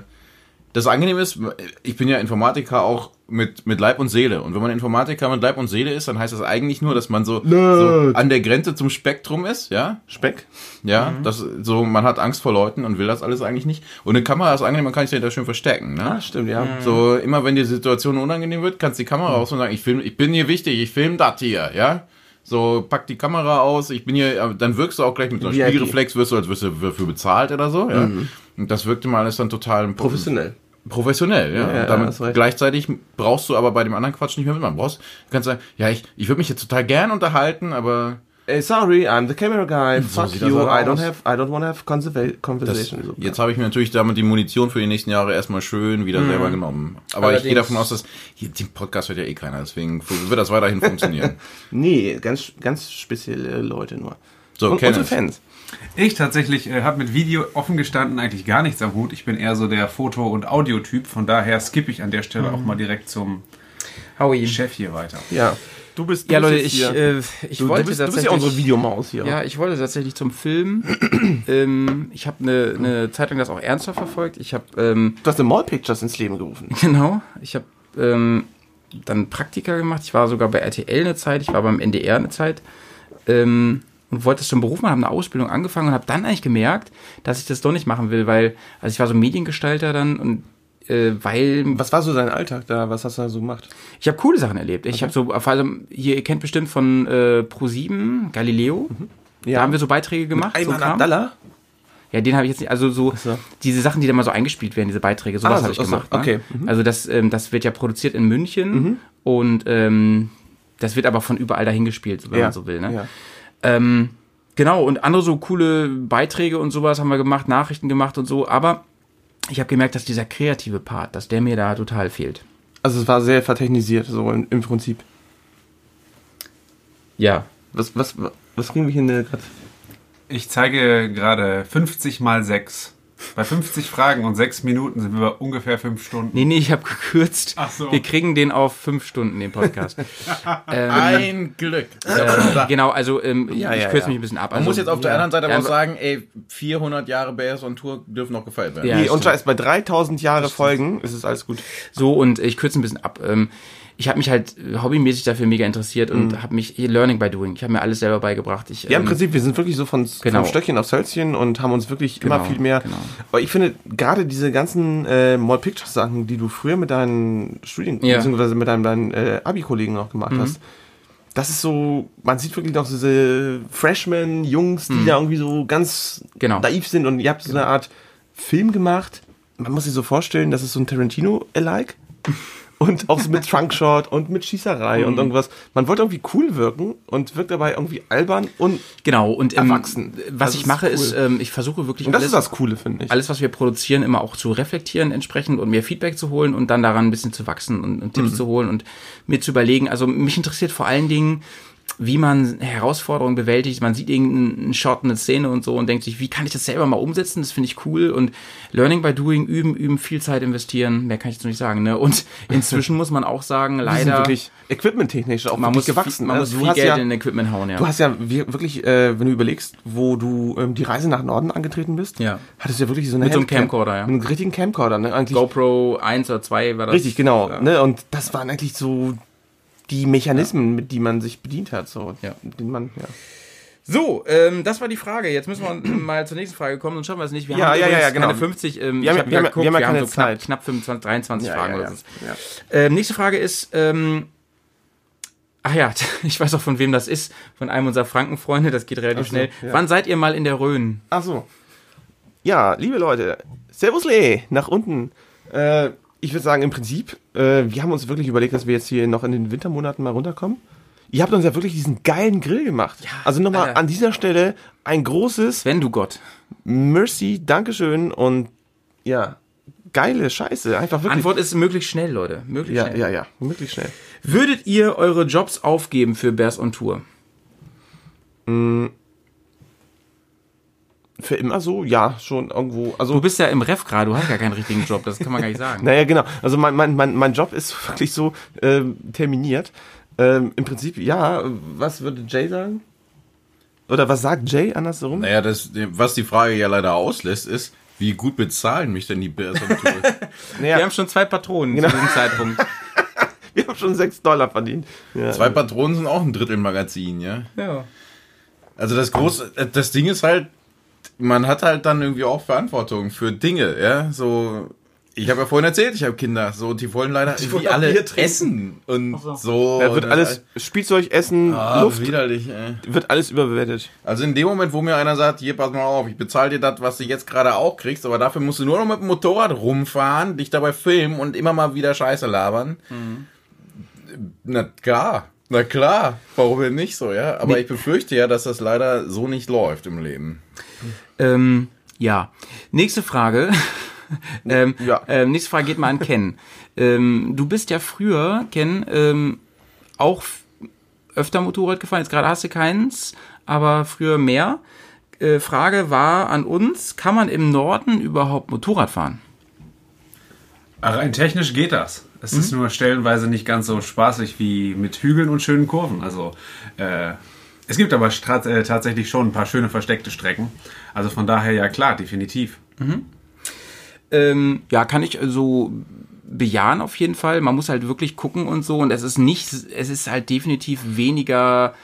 das Angenehme ist, ich bin ja Informatiker auch mit, mit Leib und Seele. Und wenn man Informatiker mit Leib und Seele ist, dann heißt das eigentlich nur, dass man so, so an der Grenze zum Spektrum ist, ja? Speck. Ja, das, so, man hat Angst vor Leuten und will das alles eigentlich nicht. Und eine Kamera ist angenehm, man kann sich dahinter schön verstecken, ne? Ah, stimmt, ja. So, immer wenn die Situation unangenehm wird, kannst du die Kamera raus und sagen, ich film, ich bin hier wichtig, ich film das hier, ja? So, pack die Kamera aus, ich bin hier, aber dann wirkst du auch gleich mit so einem. Spiegelreflex, wirst du, als wirst du dafür bezahlt oder so, ja? Und das wirkte mal alles dann total Professionell. Professionell, ja. Ja, damit gleichzeitig brauchst du aber bei dem anderen Quatsch nicht mehr mitmachen. Brauchst, du kannst sagen, ja, ich, ich würde mich jetzt total gern unterhalten, aber Ey, sorry, I'm the camera guy. Fuck sieht das you. I don't have, I don't want to have das, conversation. So, jetzt habe ich mir natürlich damit die Munition für die nächsten Jahre erstmal schön wieder selber genommen. Aber ich gehe Allerdings- davon aus, dass hier, den Podcast hört ja eh keiner, deswegen wird das weiterhin funktionieren. Nee, ganz, ganz spezielle Leute nur. So, und unsere Fans. Ich tatsächlich äh, habe mit Video offen gestanden eigentlich gar nichts am Hut. Ich bin eher so der Foto- und Audiotyp. Von daher skippe ich an der Stelle auch mal direkt zum Howie. Chef hier weiter. Ja. Du bist, du Ja, Leute, ich, äh, ich du, wollte du, bist, du bist tatsächlich... ja unsere Videomaus hier. Ja, ich wollte tatsächlich zum Film. ähm, ich habe eine ne Zeit lang das auch ernsthaft verfolgt. Ich habe, ähm, Du hast The Mall Pictures ins Leben gerufen. genau, ich habe ähm, dann Praktika gemacht. Ich war sogar bei RTL eine Zeit, ich war beim NDR eine Zeit. Ähm, und wollte es zum Beruf machen, habe eine Ausbildung angefangen und habe dann eigentlich gemerkt, dass ich das doch nicht machen will, weil, also ich war so Mediengestalter dann und äh, weil Was war so dein Alltag da? Was hast du da so gemacht? ich habe coole Sachen erlebt. Ich habe so, allem, hier, ihr kennt bestimmt von äh, Pro7, Galileo. Da haben wir so Beiträge gemacht. so Ayman Kram. Abdallah? Ja, den habe ich jetzt nicht. Also so, so. diese Sachen, die da mal so eingespielt werden, diese Beiträge, sowas Ah, habe ich so, so, gemacht. Ne? okay, Also das, ähm, das wird ja produziert in München und ähm, das wird aber von überall dahin gespielt, wenn Ja, man so will. Ne? ja. Ähm, genau, und andere so coole Beiträge und sowas haben wir gemacht, Nachrichten gemacht und so, aber ich habe gemerkt, dass dieser kreative Part, dass der mir da total fehlt. Also es war sehr vertechnisiert, so im, im Prinzip. Ja. Was, was, was kriegen wir hier gerade? Ich zeige gerade 50 mal 6. Bei 50 Fragen und 6 Minuten sind wir bei ungefähr 5 Stunden. Nee, nee, ich habe gekürzt. Ach so. Wir kriegen den auf fünf Stunden, den Podcast. ähm, Ein Glück. äh, genau, also ähm, Ja, ich ja, kürze ja. mich ein bisschen ab. Man Also, muss jetzt auf der anderen Seite aber auch sagen, ey, 400 Jahre BS on Tour dürfen noch gefeiert werden. Ja, Nee, und stimmt. Scheiß, bei 3000 Jahre Folgen ist es alles gut. So, und ich kürze ein bisschen ab. Ähm, ich habe mich halt äh, hobbymäßig dafür mega interessiert und habe mich Learning by Doing. Ich habe mir alles selber beigebracht. Ich, Ja, im ähm, Prinzip, wir sind wirklich so von, genau. vom Stöckchen aufs Hölzchen und haben uns wirklich Genau, immer viel mehr. genau. Aber ich finde, gerade diese ganzen äh, Mall Pictures Sachen, die du früher mit deinen Studien, Ja. beziehungsweise mit deinen, deinen äh, Abi-Kollegen noch gemacht Mhm. hast, das ist so, man sieht wirklich noch diese Freshmen-Jungs, die da irgendwie so ganz Mhm. Genau. naiv sind und ihr habt so eine Art Film gemacht. Man muss sich so vorstellen, das ist so ein Tarantino-alike. Und auch so mit Trunkshot und mit Schießerei Mhm. und irgendwas. Man wollte irgendwie cool wirken und wirkt dabei irgendwie albern und genau, und ähm, Erwachsen. was Das ich ist mache, cool. ist, ähm, ich versuche wirklich Und das alles, ist das Coole, finde ich. alles, was wir produzieren, immer auch zu reflektieren entsprechend und mir Feedback zu holen und dann daran ein bisschen zu wachsen und, und Mhm. Tipps zu holen und mir zu überlegen. Also mich interessiert vor allen Dingen, wie man Herausforderungen bewältigt. Man sieht irgendeinen Shot, eine Szene und so und denkt sich, wie kann ich das selber mal umsetzen? Das finde ich cool. Und Learning by Doing, üben, üben, viel Zeit investieren. Mehr kann ich jetzt noch nicht sagen. Ne? Und inzwischen muss man auch sagen, leider, wirklich equipmenttechnisch auch man muss, gewachsen. viel, man ne? muss viel Geld ja, in Equipment hauen. Ja. Du hast ja wir- wirklich, äh, wenn du überlegst, wo du ähm, die Reise nach Norden angetreten bist, Ja. hattest du ja wirklich so eine Mit so einem Camcorder, ja. Mit einem richtigen Camcorder, ne? Eigentlich GoPro 1 oder 2 war das. richtig, genau. Ja. Ne? Und das waren eigentlich so die Mechanismen, mit die man sich bedient hat, so. Ja. Den man, ja. So, ähm, das war die Frage. Jetzt müssen wir mal zur nächsten Frage kommen, sonst schaffen wir es nicht. Wir Ja, haben ja, ja, genau. keine 50. Ähm, Wir haben- ich hab wir haben- geguckt, wir haben ja wir haben keine so knapp, Zeit. knapp 25, 23 Ja, Fragen ja, oder ja. so. Ja. Ähm, nächste Frage ist, ähm, ach ja, ich weiß auch von wem das ist, von einem unserer Frankenfreunde, das geht relativ so, schnell. ja. Wann seid ihr mal in der Rhön? Ach so. ja, liebe Leute, Servus Lee, nach unten. Äh, ich würde sagen, im Prinzip, äh, wir haben uns wirklich überlegt, dass wir jetzt hier noch in den Wintermonaten mal runterkommen. Ihr habt uns ja wirklich diesen geilen Grill gemacht. also nochmal an dieser Stelle ein großes Wenn du Gott. Mercy, Dankeschön und ja, geile Scheiße. Einfach wirklich. Antwort ist möglichst schnell, Leute. Möglichst ja, schnell. ja, ja, möglichst schnell. Würdet ihr eure Jobs aufgeben für Bears on Tour? Für immer so? Ja, schon irgendwo. Du Also, bist ja im Ref gerade, du hast gar keinen richtigen Job, das kann man gar nicht sagen. naja, genau. Also mein, mein, mein, mein Job ist wirklich so ähm, terminiert. Ähm, Im Prinzip, ja, was würde Jay sagen? Oder was sagt Jay andersherum? Naja, das, was die Frage ja leider auslässt, ist, wie gut bezahlen mich denn die Bears on Tour? Wir haben schon zwei Patronen Genau. zu diesem Zeitpunkt. Wir haben schon 6 Dollar verdient. Ja. Zwei Patronen sind auch ein Drittel Magazin, ja. Ja. Also das große, das Ding ist halt, man hat halt dann irgendwie auch Verantwortung für Dinge, ja. So, ich habe ja vorhin erzählt, ich habe Kinder, so die wollen leider wollen irgendwie alle essen und so. Da wird und alles, Spielzeug, Essen, ah, Luft, widerlich. Ey. wird alles überbewertet. Also in dem Moment, wo mir einer sagt, hier pass mal auf, ich bezahle dir das, was du jetzt gerade auch kriegst, aber dafür musst du nur noch mit dem Motorrad rumfahren, dich dabei filmen und immer mal wieder Scheiße labern. Na klar, na klar, warum denn nicht so, ja? Aber ich befürchte ja, dass das leider so nicht läuft im Leben. Ähm, ja. Nächste Frage. ähm, Ja. ähm, nächste Frage geht mal an Ken. ähm, du bist ja früher, Ken, ähm, auch öfter Motorrad gefahren. Jetzt gerade hast du keins, aber früher mehr. Äh, Frage war an uns, kann man im Norden überhaupt Motorrad fahren? Rein technisch geht das. Es ist nur stellenweise nicht ganz so spaßig wie mit Hügeln und schönen Kurven. Also äh, es gibt aber äh, tatsächlich schon ein paar schöne versteckte Strecken. Also von daher ja klar, definitiv. Ähm, ja, kann ich so bejahen auf jeden Fall. Man muss halt wirklich gucken und so. Und es ist nicht, es ist halt definitiv weniger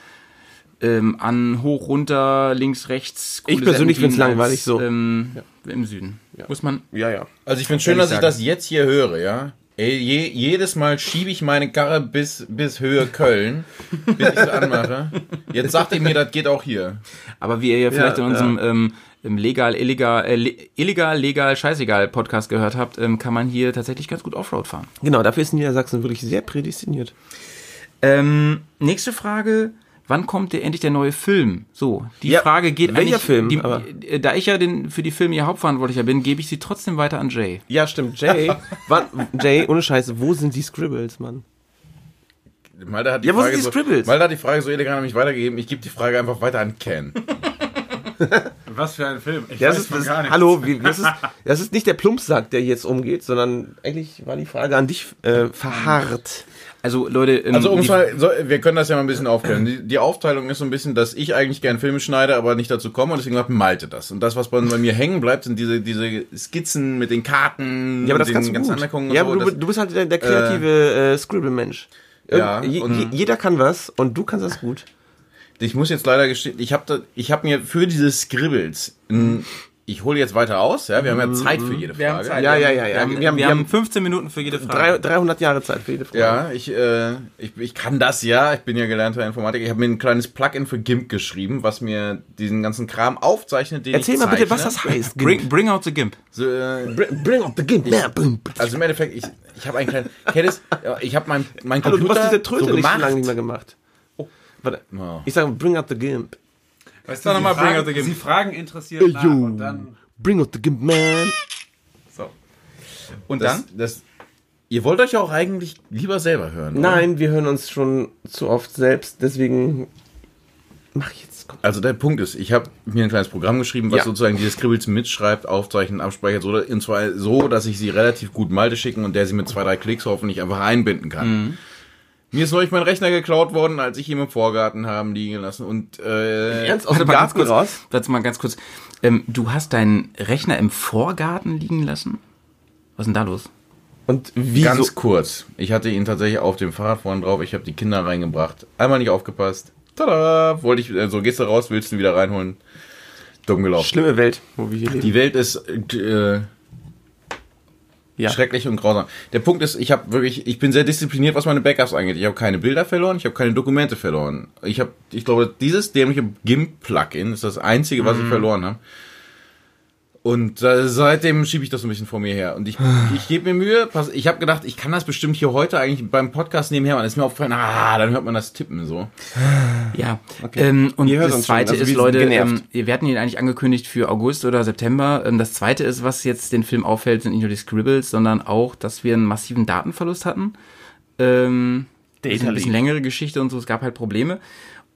ähm, an hoch, runter, links, rechts. Ich persönlich find's Serpentinen langweilig so. Ähm, Im Süden. Muss man. Ja, ja. Also ich finde schön, Ehrlich dass ich sagen. das jetzt hier höre, ja. Ey, je, jedes Mal schiebe ich meine Karre bis, bis Höhe Köln, bis ich sie anmache. Jetzt sagt ihr mir, das geht auch hier. Aber wie ihr ja vielleicht Ja, in unserem ähm, im legal, illegal, äh, le- illegal, legal, scheißegal Podcast gehört habt, ähm, kann man hier tatsächlich ganz gut Offroad fahren. Genau, dafür ist Niedersachsen wirklich sehr prädestiniert. Ähm, nächste Frage. Wann kommt der, endlich der neue Film? So, die Ja, Frage geht welcher eigentlich. Film? Die, äh, da ich ja den, für die Filme ja Hauptverantwortlicher bin, gebe ich sie trotzdem weiter an Jay. Ja, stimmt. Jay, wann, Jay, ohne Scheiße, wo sind die Scribbles, Mann? Malda hat die Ja, wo sind Frage die so, Scribbles? Malda hat die Frage so elegant an mich weitergegeben. Ich gebe die Frage einfach weiter an Ken. Was für ein Film. Ich Ja, weiß das ist, von das, gar nichts. hallo, wie, das, ist, das ist nicht der Plumpsack, der jetzt umgeht, sondern eigentlich war die Frage an dich äh, verharrt. Also Leute, ähm, Also um die- mal, so, wir können das ja mal ein bisschen aufklären. Die, die Aufteilung ist so ein bisschen, dass ich eigentlich gern Filme schneide, aber nicht dazu komme und deswegen macht Malte das. Und das, was bei, bei mir hängen bleibt, sind diese, diese Skizzen mit den Karten, Ja, aber das den kannst du ganzen gut. Anmerkungen Ja, aber so. du, Das- du bist halt der, der kreative äh, Scribble-Mensch. Ja, je, jeder kann was und du kannst das gut. Ich muss jetzt leider gestehen, ich habe ich hab mir für diese Scribbles, ein, ich hole jetzt weiter aus, ja, wir haben ja Zeit für jede Frage. wir haben Zeit. Ja, ja, ja, ja. Wir haben, Wir haben- wir haben 15 Minuten für jede Frage. 300 Jahre Zeit für jede Frage. Ja, ich, äh, ich, ich kann das ja. Ich bin ja gelernter Informatiker. Ich habe mir ein kleines Plugin für GIMP geschrieben, was mir diesen ganzen Kram aufzeichnet, den Erzähl ich mal bitte, was das heißt. Bring, bring out the Gimp. So, äh, Bring, bring up the. Ja, boom. also im Endeffekt, ich, ich habe einen kleinen. Ja, Ich habe mein, mein Hallo, du Computer hast diese Tröte so nicht gemacht. schon lange nicht mehr gemacht. Oh, warte. Oh. Ich sage, bring up the gimp. Weißt du, noch mal, Sie bring fragen, out the game. Sie fragen interessiert nach yo. und dann... Bring up the gimp, man. So. Und Das, dann? das, ihr wollt euch ja auch eigentlich lieber selber hören. oder? Nein, wir hören uns schon zu oft selbst, deswegen mach ich jetzt. Komm. Also der Punkt ist, ich habe mir ein kleines Programm geschrieben, was Ja. sozusagen diese Scribbles mitschreibt, aufzeichnet, abspeichert, so, und zwar so, dass ich sie relativ gut Malte schicken und der sie mit zwei, drei Klicks hoffentlich einfach einbinden kann. Mir ist neulich mein Rechner geklaut worden, als ich ihn im Vorgarten haben liegen lassen und äh, Ernst aus Warte dem mal ganz Garten kurz. raus? Warte mal ganz kurz. Ähm, du hast deinen Rechner im Vorgarten liegen lassen? Was ist denn da los? Und wie ganz so? kurz. Ich hatte ihn tatsächlich auf dem Fahrrad vorne drauf. Ich habe die Kinder reingebracht. Einmal nicht aufgepasst. Tada! Wollte ich, äh, so gehst du raus, willst du ihn wieder reinholen. Dumm gelaufen. Schlimme Welt, wo wir hier leben. Die Welt ist äh, Ja. schrecklich und grausam. Der Punkt ist, ich habe wirklich, ich bin sehr diszipliniert, was meine Backups angeht. Ich habe keine Bilder verloren, ich habe keine Dokumente verloren. Ich habe, ich glaube, dieses dämliche GIMP-Plugin ist das einzige, was ich verloren habe. Und äh, seitdem schiebe ich das so ein bisschen vor mir her. Und ich, ich gebe mir Mühe. Pass, ich habe gedacht, ich kann das bestimmt hier heute eigentlich beim Podcast nebenher. Und ist mir aufgefallen, ah, dann hört man das Tippen so. Ja. Ähm, und Ihr hört das zweite also ist, Leute, ähm, wir hatten ihn eigentlich angekündigt für August oder September. Ähm, das zweite ist, was jetzt den Film auffällt, sind nicht nur die Scribbles, sondern auch, dass wir einen massiven Datenverlust hatten. Ähm, das ist Data ein bisschen längere Geschichte und so, es gab halt Probleme.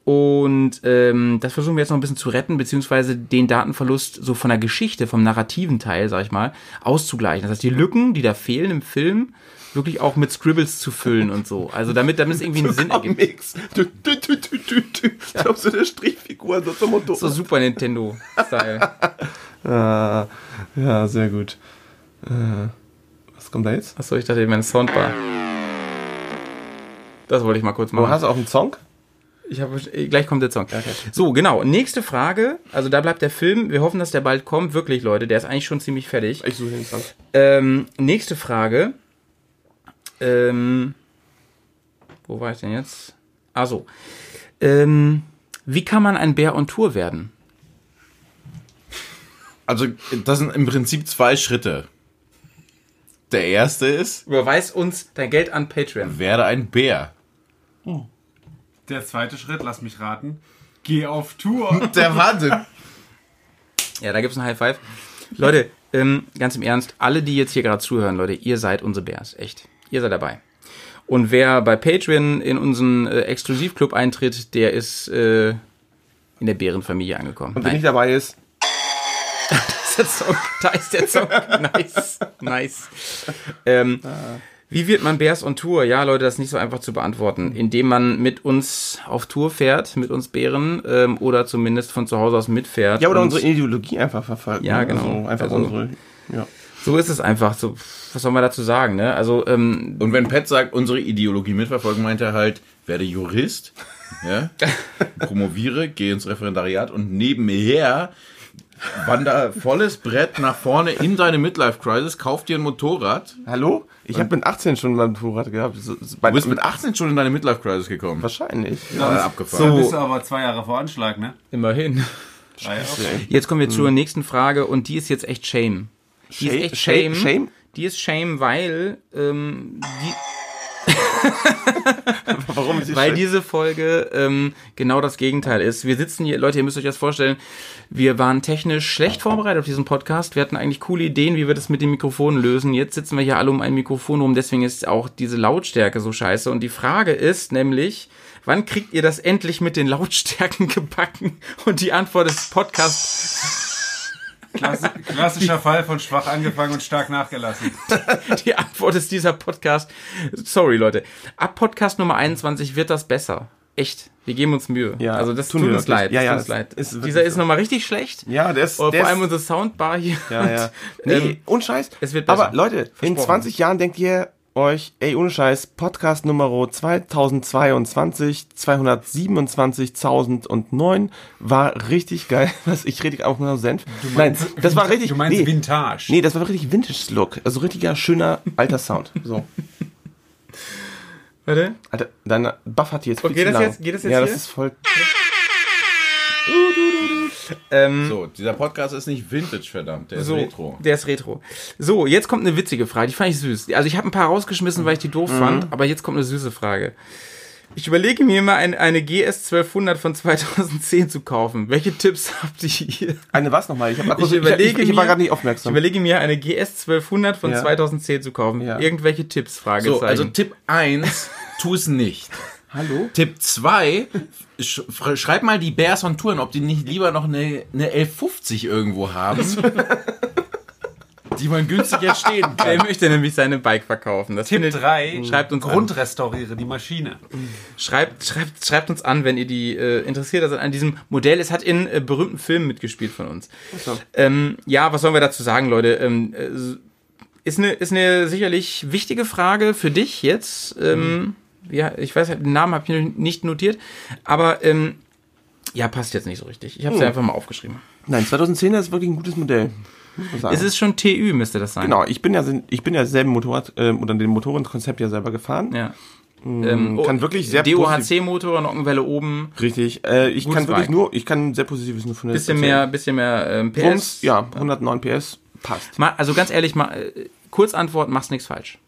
Und ähm, das versuchen wir jetzt noch ein bisschen zu retten, beziehungsweise den Datenverlust so von der Geschichte, vom narrativen Teil, sag ich mal, auszugleichen. Das heißt, die Lücken, die da fehlen im Film, wirklich auch mit Scribbles zu füllen und so. Also damit, damit es irgendwie einen Sinn ergibt. Mix. Du, du, du, du, du, du. Ich glaube, so eine Strichfigur, so zum Motto. So Super Nintendo-Style. Ah, ja, sehr gut. Äh, was kommt da jetzt? Achso, ich dachte, meine Soundbar. Das wollte ich mal kurz machen. Oh, hast du auch einen Song? Ich habe gleich kommt der Song. So, genau. Nächste Frage. Also da bleibt der Film. Wir hoffen, dass der bald kommt. Wirklich, Leute. Der ist eigentlich schon ziemlich fertig. Ich suche den Song. Ähm, nächste Frage. Ähm, wo war ich denn jetzt? Ah so. Ähm, wie kann man ein Bär on Tour werden? Also, das sind im Prinzip zwei Schritte. Der erste ist, Überweis uns dein Geld an Patreon. werde ein Bär. Der zweite Schritt, lass mich raten. Geh auf Tour. Der Wahnsinn. Ja, da gibt's ein High Five. Leute, ähm, ganz im Ernst, alle, die jetzt hier gerade zuhören, Leute, ihr seid unsere Bärs, echt. Ihr seid dabei. Und wer bei Patreon in unseren äh, Exklusivclub eintritt, der ist äh, in der Bärenfamilie angekommen. Und wer nicht dabei ist, ist der Song. Da ist der Song. Nice. Nice. Ähm, wie wird man Bears on Tour? Ja, Leute, das ist nicht so einfach zu beantworten. Indem man mit uns auf Tour fährt, mit uns Bären, ähm, oder zumindest von zu Hause aus mitfährt. ja, oder unsere Ideologie einfach verfolgt. Ja, ne? genau. Also einfach Also- unsere, ja. So ist es einfach. So, was soll man dazu sagen, ne? Also, ähm, Und wenn Pat sagt, unsere Ideologie mitverfolgen, meint er halt, werde Jurist, ja, promoviere, gehe ins Referendariat und nebenher wander volles Brett nach vorne in deine Midlife-Crisis, kauf dir ein Motorrad. Hallo? Ich habe mit 18 schon mein Motorrad gehabt. So, so, bei, Du bist mit 18 schon in deine Midlife-Crisis gekommen. Wahrscheinlich. Ja, abgefahren. Dann bist du aber zwei Jahre vor Anschlag, ne? immerhin. Ah, ja, okay. Jetzt kommen wir zur nächsten Frage und die ist jetzt echt Shame. Die Shame- ist echt Shame- Shame. Shame? Die ist Shame, weil, ähm, die, Warum ist die weil diese Folge ähm, genau das Gegenteil ist. Wir sitzen hier, Leute, ihr müsst euch das vorstellen, wir waren technisch schlecht vorbereitet auf diesen Podcast. Wir hatten eigentlich coole Ideen, wie wir das mit den Mikrofonen lösen. Jetzt sitzen wir hier alle um ein Mikrofon rum, deswegen ist auch diese Lautstärke so scheiße. Und die Frage ist nämlich, wann kriegt ihr das endlich mit den Lautstärken gebacken? Und die Antwort ist Podcast. Klass klassischer Fall von schwach angefangen und stark nachgelassen. Die Antwort ist dieser Podcast. Sorry, Leute. Ab Podcast Nummer 21 wird das besser. Echt. Wir geben uns Mühe. Ja, also das tun tut wir uns wirklich. leid. Ja, das ja, tut uns es leid. ist Dieser ist nochmal richtig schlecht. Ja, der ist, Oder der vor allem unsere Soundbar hier. Ja, ja. Und, Nee, ähm, ohne Scheiß. es wird besser. Aber Leute, in Versprochen. 20 Jahren denkt ihr euch, ey, ohne Scheiß, Podcast Nummer 2022, 227.009 war richtig geil. Was, ich rede auch nur Senf. Nein, das war richtig, Du meinst nee, Vintage. nee, das war richtig Vintage-Look. Also richtiger, schöner, alter Sound. So. Warte. Alter, dein Buff hat jetzt viel Okay, zu das lang. jetzt- geht das jetzt Ja, hier? das ist voll... Ähm, So, dieser Podcast ist nicht Vintage, verdammt, der ist so, Retro. Der ist Retro. So, jetzt kommt eine witzige Frage. Die fand ich süß. Also ich habe ein paar rausgeschmissen, weil ich die Mhm. doof fand, aber jetzt kommt eine süße Frage. Ich überlege mir mal ein, eine GS 1200 von 2010 zu kaufen. Welche Tipps habt ihr hier? Eine was nochmal? Ich, hab, Ich überlege ich, ich war mir- gerade nicht Ich aufmerksam. überlege mir eine GS 1200 von Ja. 2010 zu kaufen. Ja. Irgendwelche Tipps? Fragezeichen. So, also Tipp 1, tu es nicht. Hallo? Tipp 2, sch schreib mal die Bears on Touren, ob die nicht lieber noch eine, eine 1150 irgendwo haben. die man günstig erstehen er kann. möchte nämlich seine Bike verkaufen. Das Tipp findet, 3. Schreibt uns an. Grundrestauriere die Maschine. Schreibt, schreibt, schreibt uns an, wenn ihr die äh, interessiert seid an diesem Modell. Es hat in äh, berühmten Filmen mitgespielt von uns. Ähm, ja, was sollen wir dazu sagen, Leute? Ähm, äh, ist eine ist eine sicherlich wichtige Frage für dich jetzt. Ähm, ja, ich weiß, den Namen habe ich nicht notiert, aber ähm, ja, passt jetzt nicht so richtig. Ich habe es einfach mal aufgeschrieben. Nein, 2010 ist wirklich ein gutes Modell. Es ist schon TÜ, müsste das sein. Genau, ich bin ja, ich bin ja selben Motorrad, äh, oder dem Motorradkonzept ja selber gefahren. Ja. Ähm, kann wirklich sehr DOHC-Motor, Nockenwelle oben, Richtig. Äh, ich kann wirklich Bike. nur, ich kann sehr positives nur von der bisschen erzählen. mehr, bisschen mehr ähm, PS. Wumms, ja, 109 PS, passt. Ma, also ganz ehrlich, mal, äh, Kurzantwort, machst nichts falsch.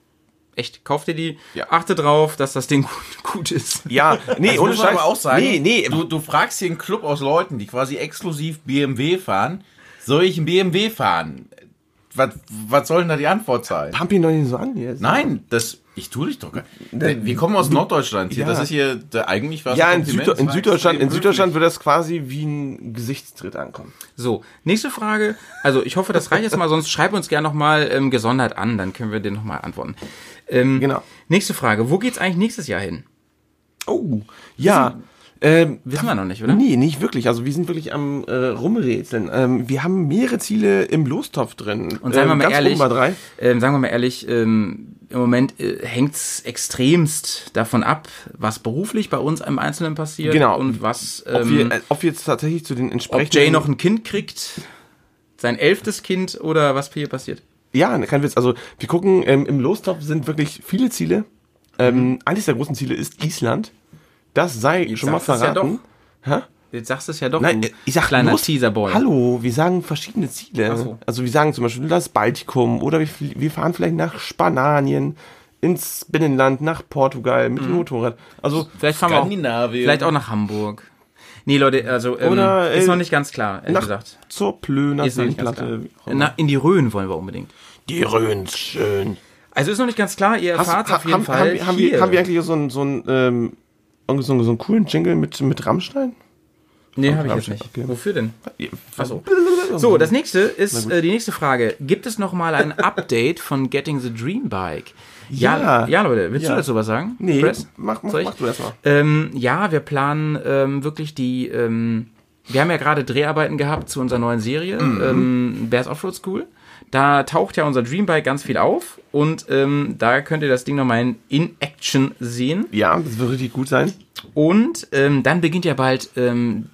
Echt, kauf dir die, Ja. achte drauf, dass das Ding gut, gut ist. Ja, nee, ohne Scheiß. aber auch sagen, Nee, nee, du, du fragst hier einen Club aus Leuten, die quasi exklusiv BMW fahren. Soll ich einen BMW fahren? Was, was soll denn da die Antwort sein? pump ihn doch nicht so an jetzt. Nein, das, ich tue dich doch gar Wir kommen aus Norddeutschland hier. Ja. Das ist hier der, eigentlich was. Ja, ein in, Kompliment. Süd in Süddeutschland, in Süddeutschland wird das quasi wie ein Gesichtstritt ankommen. So, nächste Frage. Also ich hoffe, das reicht jetzt mal, sonst schreib uns gerne nochmal ähm, gesondert an, dann können wir dir nochmal antworten. Ähm, Genau. Nächste Frage. Wo geht's eigentlich nächstes Jahr hin? Oh, ja. Ähm, Wissen wir noch nicht, oder? Nee, nicht wirklich. Also wir sind wirklich am äh, rumrätseln. Ähm, wir haben mehrere Ziele im Lostopf drin. Und seien wir ähm, mal ehrlich. Ähm, sagen wir mal ehrlich, ähm, im Moment äh, hängt's extremst davon ab, was beruflich bei uns im Einzelnen passiert Genau. und was, Ob, ähm, wir, äh, ob wir jetzt tatsächlich zu den ob entsprechenden... Jay noch ein Kind kriegt, sein elftes Kind oder was hier passiert. Ja, kein Witz. Also wir gucken, ähm, im Lostopf sind wirklich viele Ziele. Ähm, Eines der großen Ziele ist Island. Das sei Jetzt schon mal du's ja verraten. Hä? Jetzt sagst du es ja doch, Nein, äh, ich sag kleiner bloß- Teaserboy. Hallo, wir sagen verschiedene Ziele. So. Also wir sagen zum Beispiel das Baltikum oder wir, wir fahren vielleicht nach Spanien, ins Binnenland, nach Portugal mit dem Motorrad. Also Vielleicht fahren wir auch, vielleicht auch nach Hamburg. Nee, Leute, also ähm, Oder, ist äh, noch nicht ganz klar, ehrlich nach gesagt. zur Plöner Ist Seenplatte. Na, in die Rhön wollen wir unbedingt. Die Rhöns schön. Also ist noch nicht ganz klar, ihr Hast, erfahrt ha, auf jeden haben, Fall haben, hier. wir, haben wir eigentlich so einen so einen, ähm, so einen, so einen coolen Jingle mit, mit Rammstein? Nee, habe ich jetzt nicht. okay. Wofür denn? Achso. So, das nächste ist äh, die nächste Frage. Gibt es noch mal ein Update von Getting the Dream Bike? Ja. ja, Leute, willst Ja. du dazu was sagen? Nee, Press? mach, mach, mach du erstmal. Ähm, ja, wir planen ähm, wirklich die. Ähm, wir haben ja gerade Dreharbeiten gehabt zu unserer neuen Serie, Mhm. ähm, Bears Offroad School. Da taucht ja unser Dreambike ganz viel auf und ähm, da könnt ihr das Ding nochmal in, in Action sehen. Ja, das wird richtig gut sein. Und ähm, dann beginnt ja bald ähm,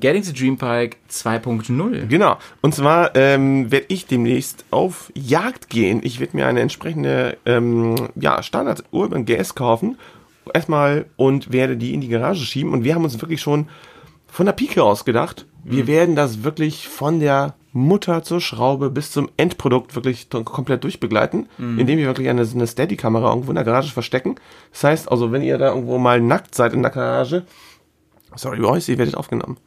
Getting the Dream Bike 2.0. Genau. Und zwar ähm, werde ich demnächst auf Jagd gehen. Ich werde mir eine entsprechende ähm, ja, Standard Urban GS kaufen. Erstmal und werde die in die Garage schieben. Und wir haben uns wirklich schon von der Pike aus gedacht, wir werden das wirklich von der Mutter zur Schraube bis zum Endprodukt wirklich to- komplett durchbegleiten, indem wir wirklich eine, eine Steady-Kamera irgendwo in der Garage verstecken. Das heißt also, wenn ihr da irgendwo mal nackt seid in der Garage, sorry Boys, ihr werdet aufgenommen.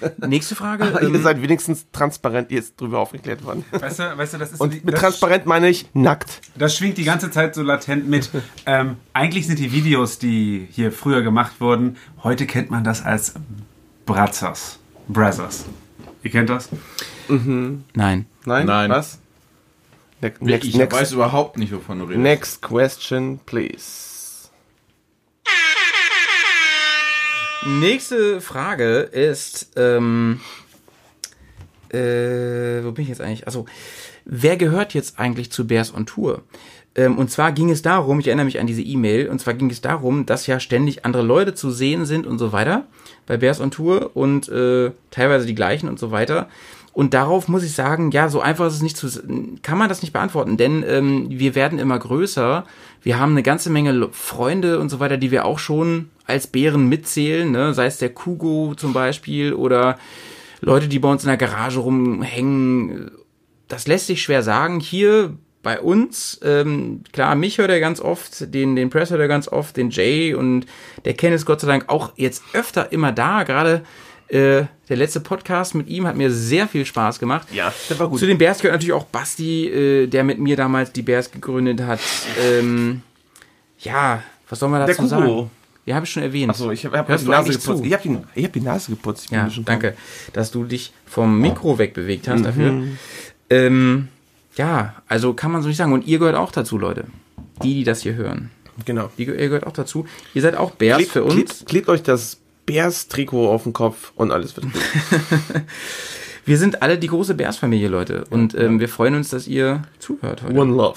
Nächste Frage. Aber ihr ähm, seid wenigstens transparent jetzt drüber aufgeklärt worden. Weißt du, weißt du, das ist Und die, mit das, transparent meine ich nackt. das schwingt die ganze Zeit so latent mit. Ähm, eigentlich sind die Videos, die hier früher gemacht wurden, heute kennt man das als Brazzers. Brothers. Ihr kennt das? Nein. Nein? Nein. Was? Ne next, ich next, weiß überhaupt nicht, wovon du redest. next question, please. Nächste Frage ist, ähm, äh, wo bin ich jetzt eigentlich? Also, wer gehört jetzt eigentlich zu Bears on Tour? Ähm, und zwar ging es darum, ich erinnere mich an diese E-Mail, und zwar ging es darum, dass ja ständig andere Leute zu sehen sind und so weiter bei Bears on Tour und äh, teilweise die gleichen und so weiter. Und darauf muss ich sagen, ja, so einfach ist es nicht zu, kann man das nicht beantworten, denn ähm, wir werden immer größer. Wir haben eine ganze Menge Freunde und so weiter, die wir auch schon als Bären mitzählen, ne? sei es der Kugo zum Beispiel oder Leute, die bei uns in der Garage rumhängen. Das lässt sich schwer sagen. Hier bei uns, ähm, klar, mich hört er ganz oft, den, den Press hört er ganz oft, den Jay und der Ken ist Gott sei Dank auch jetzt öfter immer da. Gerade äh, der letzte Podcast mit ihm hat mir sehr viel Spaß gemacht. Ja, der war gut. Zu den Bears gehört natürlich auch Basti, äh, der mit mir damals die Bears gegründet hat. Ähm, ja, was soll man dazu Kugo. sagen? Ja, habe ich schon erwähnt. Achso, ich habe hab die Nase geputzt. Ich habe die, hab die Nase geputzt. Ich Ja, danke, dass du dich vom Mikro wegbewegt hast dafür. Ähm, ja, also kann man so nicht sagen. Und ihr gehört auch dazu, Leute. Die, die das hier hören. Genau. Die, ihr gehört auch dazu. Ihr seid auch Bears Klebt, für uns. klebt, klebt euch das Bears-Trikot auf den Kopf und alles wird gut. Wir sind alle die große Bears-Familie, Leute. Und ähm, wir freuen uns, dass ihr zuhört heute. One Love.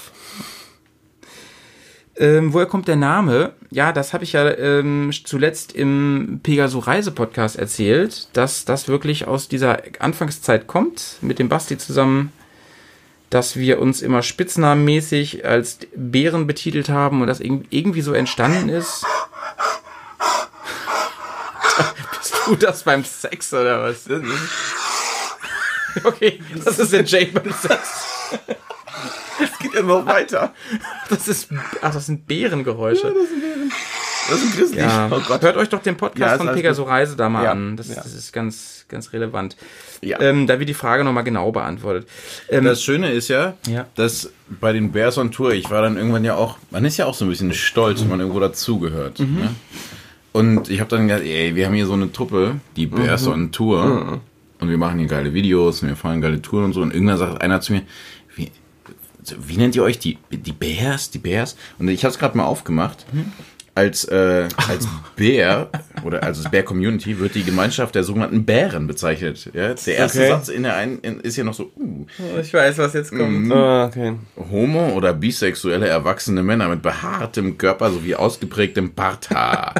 Ähm, woher kommt der Name? Ja, das habe ich ja ähm, zuletzt im Pegaso Reise Podcast erzählt, dass das wirklich aus dieser Anfangszeit kommt, mit dem Basti zusammen dass wir uns immer spitznamenmäßig als Bären betitelt haben und das irg- irgendwie so entstanden ist. Du das beim Sex oder was? Okay, das ist der Jay beim Sex. Geht ja noch weiter. Das ist, ach, das sind Bärengeräusche. Das ist christlich. Ja, Oh Gott. hört euch doch den Ja, Podcast ist von Pegaso Reise da mal Ja, an. Das, ja. das ist ganz, ganz relevant. Ja. Ähm, da wird die Frage nochmal genau beantwortet. Ähm, Das Schöne ist ja, Ja. dass bei den Bears on Tour, ich war dann irgendwann ja auch, man ist ja auch so ein bisschen stolz, wenn man irgendwo dazugehört. Ne? Und ich habe dann gedacht, ey, wir haben hier so eine Truppe, die Bears on Tour. Und wir machen hier geile Videos und wir fahren geile Touren und so. Und irgendwann sagt einer zu mir, wie, wie nennt ihr euch? Die, die Bears? Die Bears? Und ich habe es gerade mal aufgemacht. Als, äh, als Bär oder als Bär Community wird die Gemeinschaft der sogenannten Bären bezeichnet. Ja? Der erste Okay. Satz in der einen in, ist ja noch so, uh, ich weiß, was jetzt kommt. Ah, okay. Homo- oder bisexuelle erwachsene Männer mit behaartem Körper sowie ausgeprägtem Barthaar.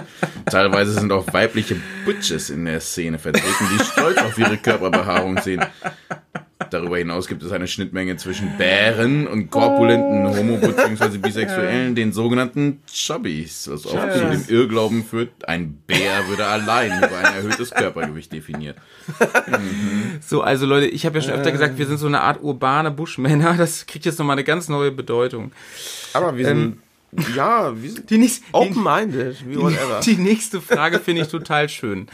Teilweise sind auch weibliche Butches in der Szene vertreten, die stolz auf ihre Körperbehaarung sehen. Darüber hinaus gibt es eine Schnittmenge zwischen Bären und korpulenten Homo- bzw. Bisexuellen, den sogenannten Chubbies, was oft zu dem Irrglauben führt, ein Bär würde allein über ein erhöhtes Körpergewicht definiert. So, also Leute, ich habe ja schon öfter gesagt, wir sind so eine Art urbane Buschmänner. Das kriegt jetzt nochmal eine ganz neue Bedeutung. Aber wir sind, ja, wir sind Die, nächste, open-minded, wie whatever. die nächste Frage finde ich total schön.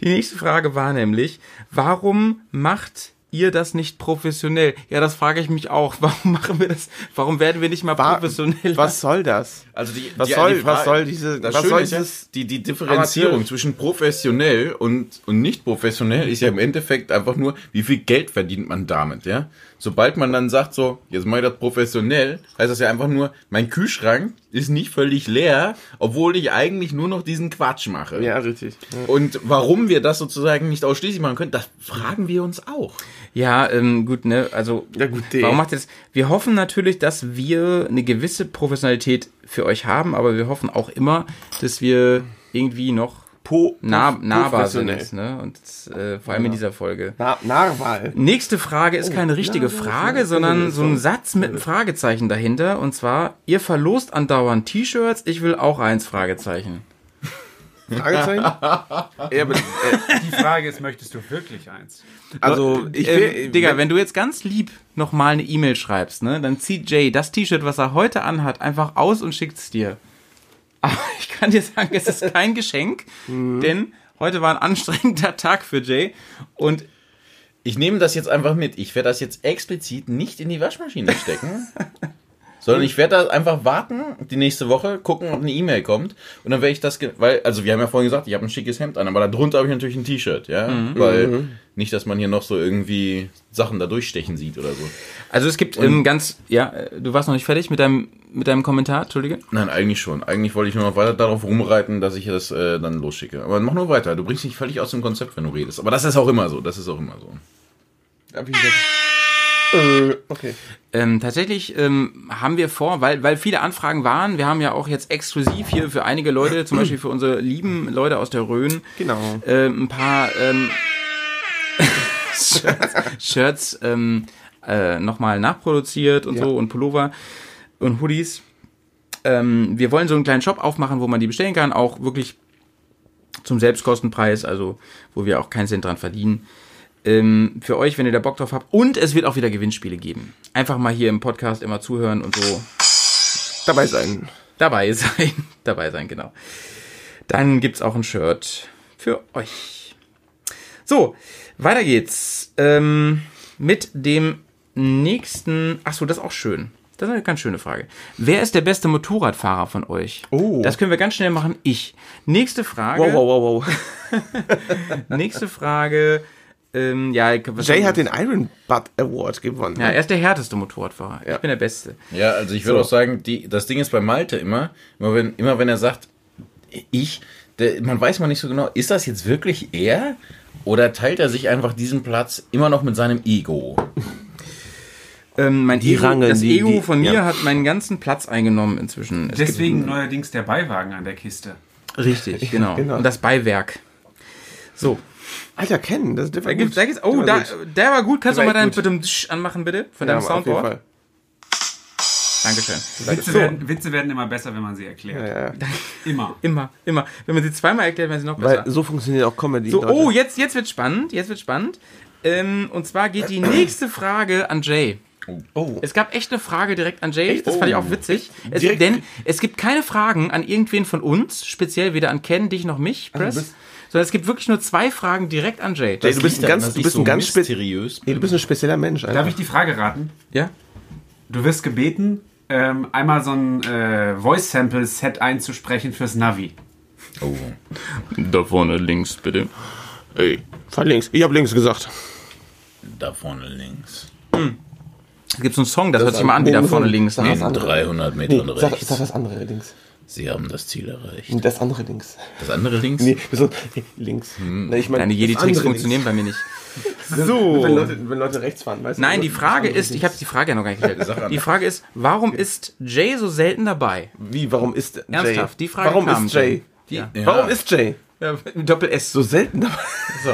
Die nächste Frage war nämlich, warum macht ihr das nicht professionell? Ja, das frage ich mich auch. Warum machen wir das? Warum werden wir nicht mal Wa- professionell? Was soll das? Also die, Was die, soll- die Frage- was soll diese- das was soll ist dieses die, die Differenzierung Amateur- zwischen professionell und, und nicht professionell ist ja im Endeffekt einfach nur, wie viel Geld verdient man damit, ja? Sobald man dann sagt so, jetzt mache ich das professionell, heißt das ja einfach nur, mein Kühlschrank ist nicht völlig leer, obwohl ich eigentlich nur noch diesen Quatsch mache. Ja, richtig. Und warum wir das sozusagen nicht ausschließlich machen können, das fragen wir uns auch. Ja, ähm, gut, ne, also, Ja, gut, nee. warum macht ihr das? Wir hoffen natürlich, dass wir eine gewisse Professionalität für euch haben, aber wir hoffen auch immer, dass wir irgendwie noch Po, nah, nahbar sind, ne, und äh, vor allem in dieser Folge. Na, Narwal. Nächste Frage ist keine richtige Frage, sondern so ein Satz mit einem Fragezeichen dahinter. Und zwar, ihr verlost andauernd T-Shirts, ich will auch eins, Fragezeichen. Fragezeichen? ja, aber, äh, Die Frage ist, möchtest du wirklich eins? also, ich will, ähm, Digga, wenn du jetzt ganz lieb nochmal eine E-Mail schreibst, ne, dann zieht Jay das T-Shirt, was er heute anhat, einfach aus und schickt es dir. Aber ich kann dir sagen, es ist kein Geschenk, denn heute war ein anstrengender Tag für Jay und Ich nehme das jetzt einfach mit. Ich werde das jetzt explizit nicht in die Waschmaschine stecken. Sondern ich werde da einfach warten, die nächste Woche, gucken, ob eine E-Mail kommt. Und dann werde ich das, ge- weil, also wir haben ja vorhin gesagt, ich habe ein schickes Hemd an, aber da drunter habe ich natürlich ein T-Shirt, ja. Weil nicht, dass man hier noch so irgendwie Sachen da durchstechen sieht oder so. also es gibt ähm, ganz, ja, äh, du warst noch nicht fertig mit deinem, mit deinem Kommentar, Entschuldige? Nein, eigentlich schon. Eigentlich wollte ich nur noch weiter darauf rumreiten, dass ich das äh, dann losschicke. Aber mach nur weiter. Du bringst dich völlig aus dem Konzept, wenn du redest. Aber das ist auch immer so. Das ist auch immer so. Hab ich gesagt. Äh, okay. Ähm, tatsächlich ähm, haben wir vor, weil, weil viele Anfragen waren, wir haben ja auch jetzt exklusiv hier für einige Leute, zum Beispiel für unsere lieben Leute aus der Rhön, Genau. ähm, ein paar ähm, Shirts, Shirts ähm, äh, nochmal nachproduziert und Ja. so und Pullover und Hoodies. Ähm, wir wollen so einen kleinen Shop aufmachen, wo man die bestellen kann, auch wirklich zum Selbstkostenpreis, also wo wir auch keinen Cent dran verdienen. Ähm, für euch, wenn ihr da Bock drauf habt. Und es wird auch wieder Gewinnspiele geben. Einfach mal hier im Podcast immer zuhören und so Dabei sein. dabei sein. dabei sein, genau. Dann gibt's auch ein Shirt für euch. So, weiter geht's. Ähm, mit dem nächsten. Ach so, das ist auch schön. Das ist eine ganz schöne Frage. Wer ist der beste Motorradfahrer von euch? Oh. Das können wir ganz schnell machen. Ich. Nächste Frage. Wow, wow, wow, wow. Nächste Frage. Ähm, ja, was Jay hat den Iron Butt Award gewonnen. Ja, er ist der härteste Motorradfahrer. Ja. Ich bin der Beste. Ja, also ich würde So. auch sagen, die, das Ding ist bei Malte immer, immer wenn, immer wenn er sagt, ich, der, man weiß mal nicht so genau, ist das jetzt wirklich er? Oder teilt er sich einfach diesen Platz immer noch mit seinem Ego? Ähm, mein Die Ego, Rangeln, das die- Ego die- von mir ja. hat meinen ganzen Platz eingenommen inzwischen. Es Deswegen neuerdings der Beiwagen an der Kiste. Gibt, richtig, genau. genau. Und das Beiwerk. So. Alter, Ken, das, der war Da gibt's, gut. da gibt's, oh, Der da, war gut. der war gut. Kannst Der du mal deinen Tsch anmachen, bitte? Von Ja, deinem auf jeden Soundboard? Fall. Dankeschön. Witze, So. werden, Witze werden immer besser, wenn man sie erklärt. Ja, ja. Immer. Immer, immer. Wenn man sie zweimal erklärt, werden sie noch Weil besser. so funktioniert auch Comedy. So, oh, jetzt, jetzt wird spannend. Jetzt wird spannend. Ähm, und zwar geht die nächste Frage an Jay. Oh. Es gab echt eine Frage direkt an Jay. Echt? Das fand ich Oh. auch witzig. Es, denn es gibt keine Fragen an irgendwen von uns, speziell weder an Ken, dich noch mich, Press, bist- sondern es gibt wirklich nur zwei Fragen direkt an Jay. Jay, du bist ein ganz, du bist ein ganz mysteriös. Nee, du bist ein spezieller Mensch, Alter. Darf ich die Frage raten? Ja? Du wirst gebeten, ähm, einmal so ein äh, Voice-Sample-Set einzusprechen fürs Navi. Oh. Da vorne links, bitte. Ey, fahr links. Ich hab links gesagt. Da vorne links. Es gibt so einen Song, das, hört sich mal an, wie da vorne links. sag Nee. was an. 300 Nee, Metern sag, rechts. sag das andere links. Sie haben das Ziel erreicht. Das andere links. Das andere links? Nee, so, links. Nee, ich mein, Deine Jedi-Tricks funktionieren bei mir nicht. So. Wenn Leute, wenn Leute rechts fahren, weißt du? Nein, die Frage ist, ich habe die Frage ja noch gar nicht gestellt. Die Frage ist, warum ist Jay so selten dabei? Wie, warum ist Jay? Ernsthaft, die Frage Warum kam, ist Jay? Die, Ja. Warum ist Jay? ja, Doppel S. So selten dabei? So.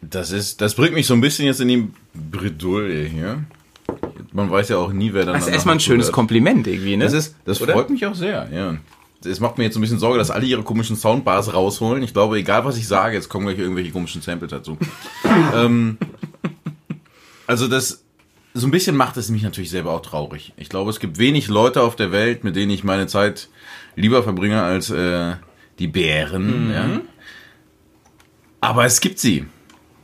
Das ist, das bringt mich so ein bisschen jetzt in die Bredouille hier. Man weiß ja auch nie, wer dann. Das ist erstmal ein schönes. Kompliment irgendwie, ne? Das ist, das Oder? freut mich auch sehr, ja. Es macht mir jetzt ein bisschen Sorge, dass alle ihre komischen Soundbars rausholen. Ich glaube, egal was ich sage, jetzt kommen gleich irgendwelche komischen Samples dazu. ähm, also das, so ein bisschen macht es mich natürlich selber auch traurig. Ich glaube, es gibt wenig Leute auf der Welt, mit denen ich meine Zeit lieber verbringe als äh, die Bären. Ja. Aber es gibt sie.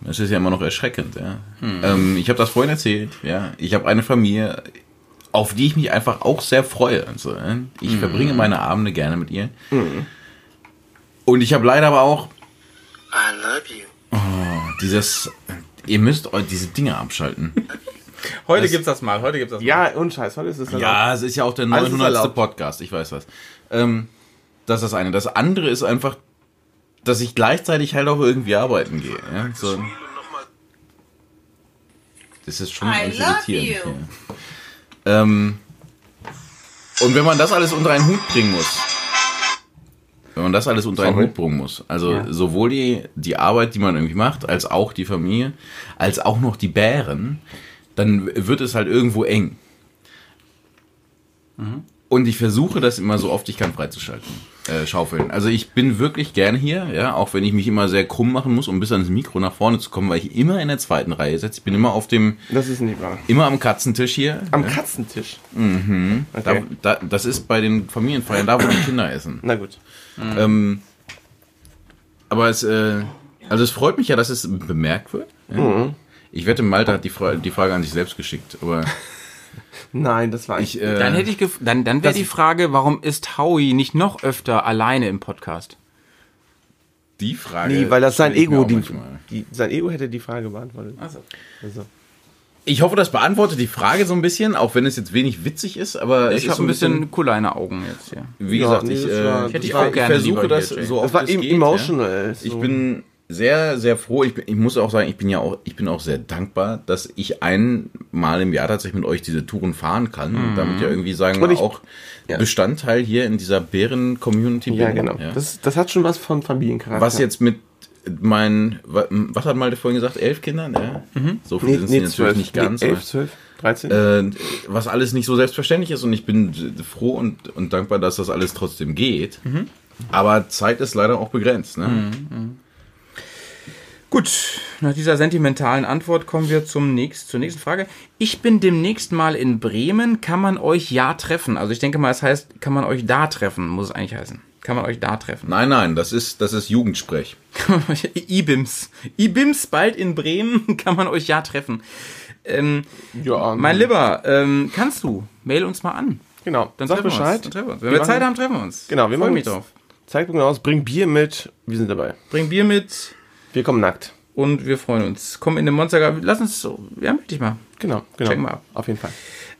Das ist ja immer noch erschreckend. Ja. Ähm, ich habe das vorhin erzählt. Ja. Ich habe eine Familie, auf die ich mich einfach auch sehr freue. Also. Ich verbringe meine Abende gerne mit ihr. Und ich habe leider aber auch I love you. dieses, ihr müsst euch diese Dinge abschalten. Heute Das- gibt's das mal, heute gibt's das mal. Ja, und Scheiß, heute ist es Ja, es ist ja auch der Alles ist 900. erlaubt. Podcast, ich weiß was. Ähm, das ist das eine. Das andere ist einfach, dass ich gleichzeitig halt auch irgendwie arbeiten gehe. Ja? So. Das ist schon I irritierend. Ja. Ähm, und wenn man das alles unter einen Hut bringen muss, wenn man das alles unter einen Sorry. Hut bringen muss, also sowohl die, die Arbeit, die man irgendwie macht, als auch die Familie, als auch noch die Bären, dann wird es halt irgendwo eng. Und ich versuche das immer so oft ich kann freizuschalten, äh, schaufeln. Also ich bin wirklich gerne hier, ja, auch wenn ich mich immer sehr krumm machen muss, um bis ans Mikro nach vorne zu kommen, weil ich immer in der zweiten Reihe sitze. Ich bin immer auf dem, Das ist nicht wahr. immer am Katzentisch hier. Am ja. Katzentisch. Da, Okay. da, das ist bei den Familienfeiern, da wo die Kinder essen. Na gut. Ähm, aber es, äh, also es freut mich ja, dass es bemerkt wird. Ja. Ich wette, Malte hat die, Fra die Frage an sich selbst geschickt, aber Nein, das war ich, ich. äh, Dann hätte ich gef- dann, dann wäre die Frage, warum ist Howie nicht noch öfter alleine im Podcast? die Frage. Nee, weil das sein ich Ego, die, die, sein Ego hätte die Frage beantwortet. Also. Also. Ich hoffe, das beantwortet die Frage so ein bisschen, auch wenn es jetzt wenig witzig ist, aber Ich habe so ein bisschen cooler Augen jetzt hier. Wie Ja, gesagt, nee, ich, äh, war- ich, das ich auch gerne versuche das so oft Das war es geht, emotional. Ja. so. Ich bin sehr, sehr froh. Ich, bin, ich muss auch sagen, ich bin ja auch, ich bin auch sehr dankbar, dass ich einmal im Jahr tatsächlich mit euch diese Touren fahren kann und damit ja irgendwie sagen wir ich- auch ja. Bestandteil hier in dieser Bären-Community Ja, bin. genau. Ja. Das, das hat schon was von Familiencharakter. Was jetzt mit meinen, wa- was hat Malte vorhin gesagt, elf Kindern? Ja. So viele Nee, sind nee, sie natürlich zwölf. nicht ganz. Nee, elf, zwölf, dreizehn. äh, was alles nicht so selbstverständlich ist und ich bin froh und, und dankbar, dass das alles trotzdem geht. Aber Zeit ist leider auch begrenzt. Ne? Gut, nach dieser sentimentalen Antwort kommen wir zum nächst, zur nächsten Frage. Ich bin demnächst mal in Bremen. Kann man euch ja treffen? Also ich denke mal, es heißt, kann man euch da treffen, muss es eigentlich heißen. Kann man euch da treffen? Nein, nein, das ist, das ist Jugendsprech. IBIMS. IBIMS bald in Bremen. Kann man euch ja treffen. Ähm, ja, mein Lieber, ähm, kannst du? Mail uns mal an. Genau, Dann sag treffen wir uns. Bescheid. Dann treffen wir uns. Wenn Wir wir Zeit machen- haben, treffen wir uns. Genau, wir Freu machen mich uns- drauf. Zeitpunkt aus, bring Bier mit, wir sind dabei. Bring Bier mit Wir kommen nackt. und wir freuen uns. Komm in den Monster. Lass uns so. Ja, meld dich mal. Genau, genau. Checken wir ab. Auf jeden Fall.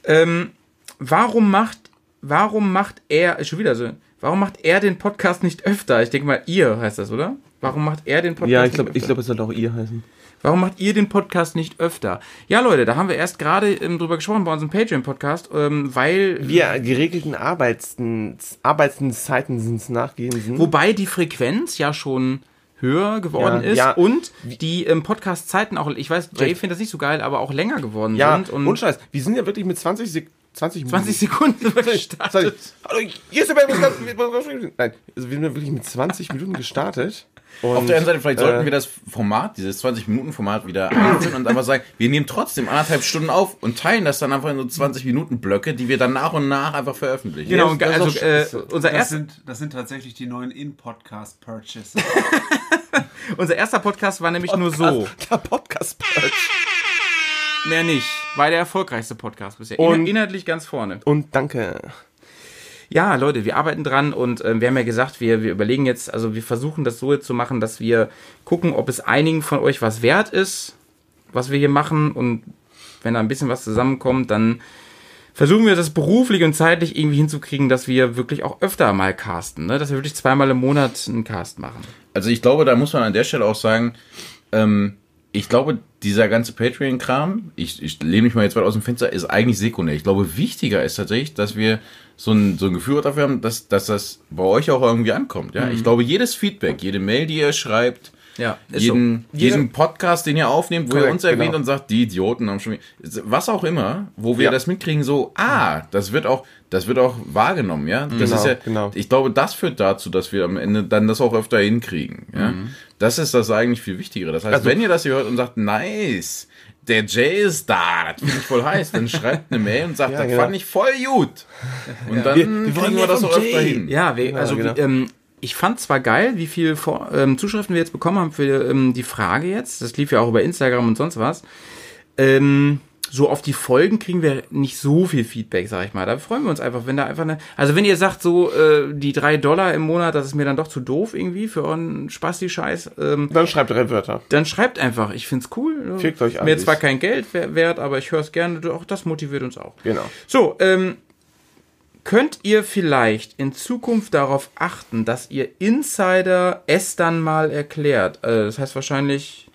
Ähm, warum macht, warum macht er, schon wieder so, warum macht er den Podcast nicht öfter? Ich denke mal, ihr heißt das, oder? Warum macht er den Podcast Ja, ich glaube, öfter? ich glaube, es soll auch ihr heißen. Warum macht ihr den Podcast nicht öfter? Ja, Leute, da haben wir erst gerade ähm, drüber gesprochen bei unserem Patreon-Podcast, ähm, weil, Wir geregelten Arbeitszeiten nachgehen sind. wobei die Frequenz ja schon höher geworden Ja, ist ja. und die ähm, Podcast-Zeiten auch, ich weiß, Jay findet das nicht so geil, aber auch länger geworden Ja, sind. Und und Scheiß, wir sind ja wirklich mit 20 Sek 20 Minuten. 20 Sekunden gestartet. Hallo, hier ist der Nein, also wir sind ja wirklich mit 20 Minuten gestartet. Und, Auf der einen Seite, vielleicht sollten äh, wir das Format, dieses 20-Minuten-Format wieder einführen und einfach sagen, wir nehmen trotzdem anderthalb Stunden auf und teilen das dann einfach in so 20-Minuten-Blöcke, die wir dann nach und nach einfach veröffentlichen. Genau, und das also doch äh, scheiße. unser, Das erst, sind, das sind tatsächlich die neuen In-Podcast-Purchases. unser erster Podcast war nämlich nur so. Der Podcast. Mehr nicht. War der erfolgreichste Podcast bisher. Und- In, inhaltlich ganz vorne. Und danke. Ja, Leute, wir arbeiten dran und ähm, wir haben ja gesagt, wir, wir überlegen jetzt, also wir versuchen das so zu machen, dass wir gucken, ob es einigen von euch was wert ist, was wir hier machen und wenn da ein bisschen was zusammenkommt, dann versuchen wir das beruflich und zeitlich irgendwie hinzukriegen, dass wir wirklich auch öfter mal casten, ne? dass wir wirklich zweimal im Monat einen Cast machen. Also ich glaube, da muss man an der Stelle auch sagen, ähm, ich glaube, dieser ganze Patreon-Kram, ich, ich lehne mich mal jetzt weit aus dem Fenster, ist eigentlich sekundär. Ich glaube, wichtiger ist tatsächlich, dass wir so ein, so ein Gefühl dafür haben, dass, dass das bei euch auch irgendwie ankommt. Ja? Ich glaube, jedes Feedback, jede Mail, die ihr schreibt, Ja, jeden, so. Jeden Podcast, den ihr aufnehmt, wo ihr Korrekt, uns erwähnt genau. und sagt, die Idioten haben schon, was auch immer, wo wir Ja. das mitkriegen, so, ah, das wird auch, das wird auch wahrgenommen, ja. Das Genau, ist ja, genau. ich glaube, das führt dazu, dass wir am Ende dann das auch öfter hinkriegen, ja. Das ist das eigentlich viel Wichtigere. Das heißt, Also- wenn ihr das hier hört und sagt, nice, der Jay ist da, das finde ich voll heiß, dann schreibt eine Mail und sagt, Ja, das genau. fand ich voll gut. Und dann Wir- wir kriegen wir das auch öfter hin. Ja, wir, also genau. wie, ähm, ich fand zwar geil, wie viel Vor ähm, Zuschriften wir jetzt bekommen haben für ähm, die Frage jetzt. Das lief ja auch über Instagram und sonst was. Ähm, so auf die Folgen kriegen wir nicht so viel Feedback, sag ich mal. Da freuen wir uns einfach, wenn da einfach eine. Also wenn ihr sagt, so äh, die drei Dollar im Monat, das ist mir dann doch zu doof irgendwie für euren Spasti-Scheiß, ähm, Dann schreibt drei Wörter. dann schreibt einfach. Ich find's cool. Fickt euch Mir alles. zwar kein Geld wer- wert, aber ich höre es gerne. Auch das motiviert uns auch. Genau. So, ähm, könnt ihr vielleicht in Zukunft darauf achten, dass ihr Insider es dann mal erklärt? Äh, das heißt wahrscheinlich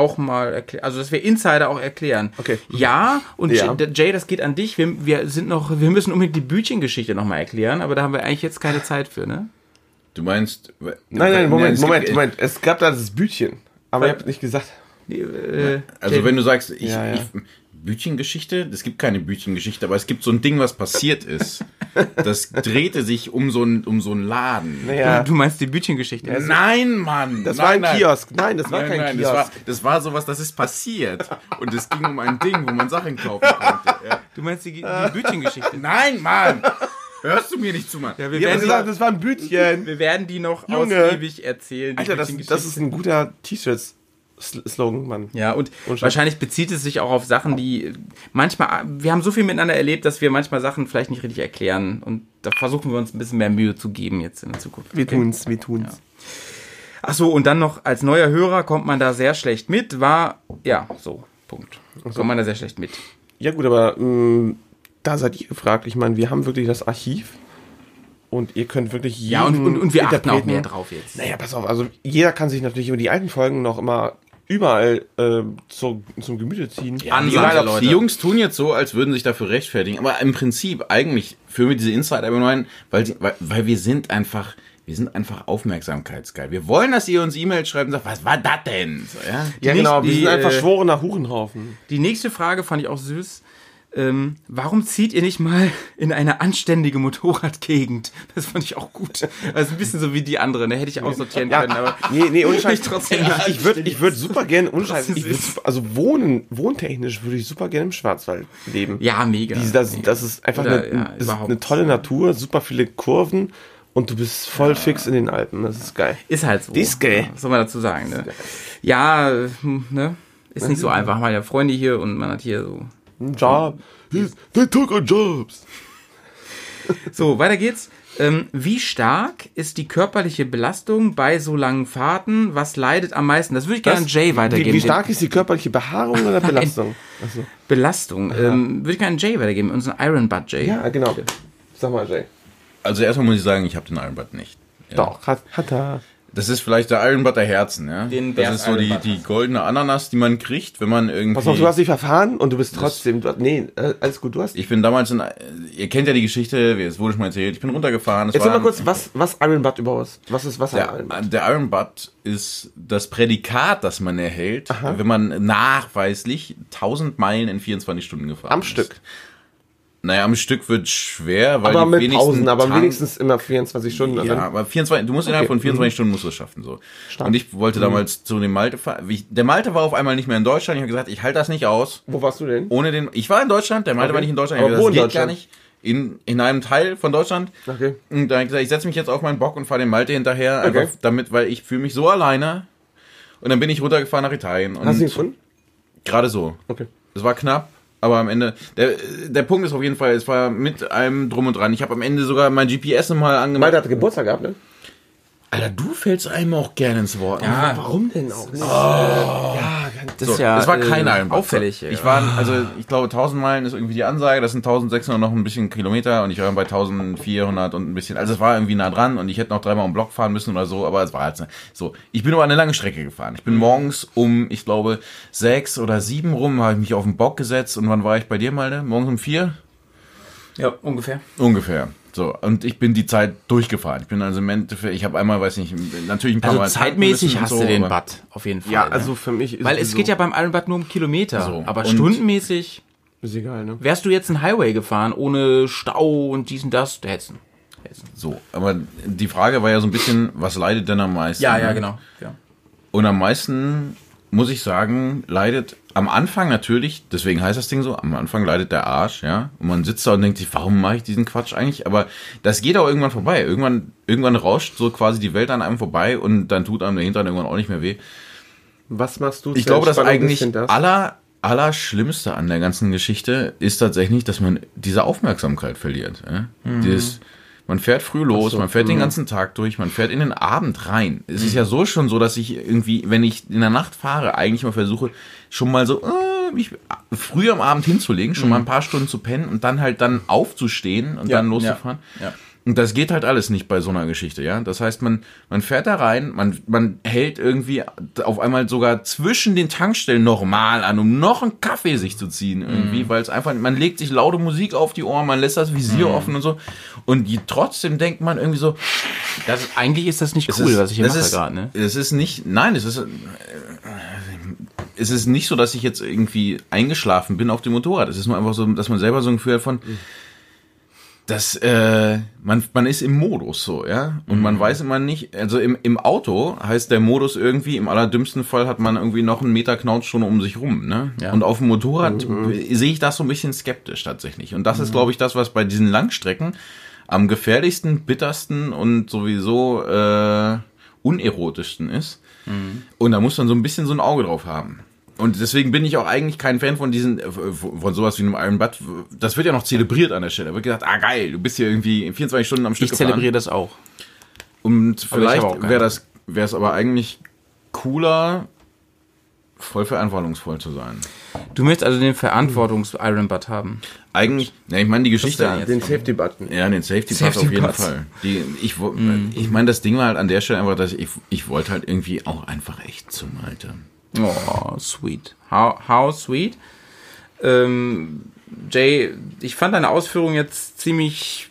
auch mal erklären, also dass wir Insider auch erklären. Okay. Ja, und Ja. Jay, Jay, das geht an dich. Wir, wir sind noch, wir müssen unbedingt die Bütchengeschichte noch mal erklären, aber da haben wir eigentlich jetzt keine Zeit für, ne? Du meinst, Nein, nein, Moment, es gibt- Moment, Moment. Es gab da das Bütchen. Aber ihr habt nicht gesagt. Äh, Also Jay, wenn du sagst, ich, Ja, ja. ich Bütchengeschichte, es gibt keine Bütchengeschichte, aber es gibt so ein Ding, was passiert ist. Das drehte sich um so ein, um so einen Laden. Naja, du meinst die Bütchengeschichte. Nein, Mann! das nein, war ein nein. Kiosk. Nein, das war Nein, kein nein, das Kiosk. war, das war sowas, das ist passiert. Und es ging um ein Ding, wo man Sachen kaufen konnte. Ja. Du meinst die, die Bütchengeschichte. Nein, Mann! Hörst du mir nicht zu, Mann? Ja, wir, hab werden gesagt, die, das war ein Bütchen. wir werden die noch Junge. ausgiebig erzählen. die Alter, das, das ist ein guter T-Shirt-Slogan, Mann. Ja, und Und wahrscheinlich bezieht es sich auch auf Sachen, die manchmal, wir haben so viel miteinander erlebt, dass wir manchmal Sachen vielleicht nicht richtig erklären und da versuchen wir uns ein bisschen mehr Mühe zu geben jetzt in der Zukunft. Wir tun's, wir tun's. Ach so, und dann noch als neuer Hörer kommt man da sehr schlecht mit, war, ja, so, Punkt. Kommt man da sehr schlecht mit. Ja gut, aber mh, da seid ihr gefragt. Ich meine, wir haben wirklich das Archiv und ihr könnt wirklich jeden Ja, und, und, und wir achten auch mehr drauf jetzt. Naja, pass auf, also jeder kann sich natürlich über die alten Folgen noch immer überall äh, zu, zum Gemüte ziehen. Ansage, Egal, Leute. Die Jungs tun jetzt so, als würden sie sich dafür rechtfertigen. Aber im Prinzip, eigentlich führen wir diese Insider immer nur ein, weil, sie, weil, weil wir sind einfach, wir sind einfach aufmerksamkeitsgeil. Wir wollen, dass ihr uns E-Mails schreibt und sagt, was war das denn? So, ja? Ja, Die genau, wir sind ein die, äh, verschworener Hurenhaufen. Die nächste Frage fand ich auch süß. Ähm, warum zieht ihr nicht mal in eine anständige Motorradgegend? Das fand ich auch gut. Also ein bisschen so wie die andere, ne? Hätte ich aussortieren können, aber Nee, nee, ohne Scheiß. Ich trotzdem ich ich würde ich würd super gerne, ohne Scheiß, Trotzdem ich würd, süß. super- also wohnen, wohntechnisch würde ich super gerne im Schwarzwald leben. ja, mega. Diese, das, das ist einfach Oder, eine, ja, eine tolle Natur, super viele Kurven und du bist voll fix in den Alpen. Das ist geil. Ist halt so. Die ist geil. Was soll man dazu sagen, ne? Ja, hm, ne? Ist nicht so einfach. Man hat ja Freunde hier und man hat hier so. Ein Job. They took our jobs. So, weiter geht's. Ähm, wie stark ist die körperliche Belastung bei so langen Fahrten? Was leidet am meisten? Das würde ich gerne an Jay weitergeben. Wie, wie stark ist die körperliche Behaarung oder Belastung? Also, Belastung. Ähm, würde ich gerne an Jay weitergeben. Unseren Iron Butt Jay. ja, genau. Sag mal, Jay. Also erstmal muss ich sagen, ich habe den Iron Butt nicht. Ja. Doch, hat, hat er. Das ist vielleicht der Iron Butter Herzen, ja. Den das ist so die, die goldene Ananas, die man kriegt, wenn man irgendwie. Pass auf, du hast dich verfahren und du bist trotzdem. Du, nee, äh, alles gut, du hast. ich bin damals in, ihr kennt ja die Geschichte, es wurde schon mal erzählt, ich bin runtergefahren. Jetzt sag mal kurz, was, was Iron Butt überhaupt? Was ist was Der, Iron Butt? der Iron Butt ist das Prädikat, das man erhält, wenn man nachweislich 1000 Meilen in 24 Stunden gefahren Am ist. Stück. Naja, am Stück wird schwer, weil Aber die mit wenigsten Pausen, aber Tank- wenigstens immer 24 Stunden. und Ja, dann- aber 24, du musst innerhalb Okay, von 24 mhm. Stunden musst du es schaffen, so. Stark. Und ich wollte damals zu dem Malte fahren. Der Malte war auf einmal nicht mehr in Deutschland. Ich habe gesagt, ich halte das nicht aus. Wo warst du denn? Ohne den, ich war in Deutschland, der Malte Okay. war nicht in Deutschland. Ich Aber hab wo gesagt, in geht gar Deutschland? nicht. In, in einem Teil von Deutschland. Okay. Und da habe ich gesagt, ich setze mich jetzt auf meinen Bock und fahre den Malte hinterher. Okay. Einfach damit, weil ich fühle mich so alleine. Und dann bin ich runtergefahren nach Italien. Hast du ihn gefunden? Gerade so. Okay. Es war knapp, aber am Ende, der, der Punkt ist auf jeden Fall, es war mit allem drum und dran. Ich habe am Ende sogar mein GPS mal angemacht. Malte hatte Geburtstag gehabt, ne? Alter, du fällst einem auch gerne ins Wort. Ja, Warum denn auch nicht? das So, ist ja es war kein äh, Butt. auffällig. Ich war, also ich glaube 1000 Meilen ist irgendwie die Ansage, das sind 1600 noch ein bisschen Kilometer und ich war bei 1400 und ein bisschen, also es war irgendwie nah dran und ich hätte noch dreimal um Block fahren müssen oder so, aber es war jetzt so. Ich bin aber eine lange Strecke gefahren. Ich bin morgens um, ich glaube, sechs oder sieben rum, habe ich mich auf den Bock gesetzt und wann war ich bei dir, Malte? Morgens um vier? ja, ungefähr. Ungefähr. So, und ich bin die Zeit durchgefahren. Ich bin also im Endeffekt, ich habe einmal, weiß nicht, natürlich ein paar Also Mal zeitmäßig hast so, du den Butt, auf jeden Fall. Ja, ne? also für mich ist Weil es so- geht ja beim Iron Butt nur um Kilometer. So, aber und- stundenmäßig Ist egal, ne? wärst du jetzt einen Highway gefahren, ohne Stau und dies und das, der hättest. So, aber die Frage war ja so ein bisschen, was leidet denn am meisten? Ja, ja, ne? genau. Ja. Und am meisten, muss ich sagen, leidet am Anfang natürlich, deswegen heißt das Ding so, am Anfang leidet der Arsch, ja. Und man sitzt da und denkt sich, warum mache ich diesen Quatsch eigentlich? Aber das geht auch irgendwann vorbei. Irgendwann, irgendwann rauscht so quasi die Welt an einem vorbei und dann tut einem der Hintern irgendwann auch nicht mehr weh. Was machst du Ich glaube, das eigentlich das? aller, allerschlimmste an der ganzen Geschichte ist tatsächlich, dass man diese Aufmerksamkeit verliert. Ja? Dieses, man fährt früh los, man fährt den ganzen Tag durch, man fährt in den Abend rein. Es ist ja so schon so, dass ich irgendwie, wenn ich in der Nacht fahre, eigentlich mal versuche, schon mal so, äh, mich früh am Abend hinzulegen, schon mal ein paar Stunden zu pennen und dann halt dann aufzustehen und dann loszufahren. ja. Und das geht halt alles nicht bei so einer Geschichte, ja. Das heißt, man, man fährt da rein, man, man hält irgendwie auf einmal sogar zwischen den Tankstellen normal an, um noch einen Kaffee sich zu ziehen, irgendwie, weil es einfach, man legt sich laute Musik auf die Ohren, man lässt das Visier offen und so. Und die, trotzdem denkt man irgendwie so, Das, eigentlich ist das nicht cool, ist- was ich hier mache gerade, ne? Es ist nicht, nein, es ist, äh, es ist nicht so, dass ich jetzt irgendwie eingeschlafen bin auf dem Motorrad. Es ist nur einfach so, dass man selber so ein Gefühl hat von, dass äh, man, man ist im Modus so, ja. Und man weiß immer nicht, also im, im Auto heißt der Modus irgendwie, im allerdümmsten Fall hat man irgendwie noch einen Meter Knautschstunde um sich rum, ne? Ja. Und auf dem Motorrad sehe ich das so ein bisschen skeptisch tatsächlich. Und das ist, glaube ich, das, was bei diesen Langstrecken am gefährlichsten, bittersten und sowieso äh, unerotischsten ist. Und da muss man so ein bisschen so ein Auge drauf haben. Und deswegen bin ich auch eigentlich kein Fan von diesen, äh, von sowas wie einem Iron Butt. Das wird ja noch zelebriert an der Stelle. Da wird gesagt, ah geil, du bist hier irgendwie 24 Stunden am Stück Ich zelebriere das auch. Und vielleicht wäre das, wäre es aber eigentlich cooler, voll verantwortungsvoll zu sein. Du möchtest also den Verantwortungs-Iron Butt haben. Eigentlich, ja, ich meine die Geschichte. jetzt? Den Safety-Button. Ja, den Safety Pass Safety auf jeden. Fall. Die, ich Mhm. ich meine, das Ding war halt an der Stelle einfach, dass ich, ich wollte halt irgendwie auch einfach echt zum Alter. Oh, sweet. How, how sweet. Ähm, Jay, ich fand deine Ausführung jetzt ziemlich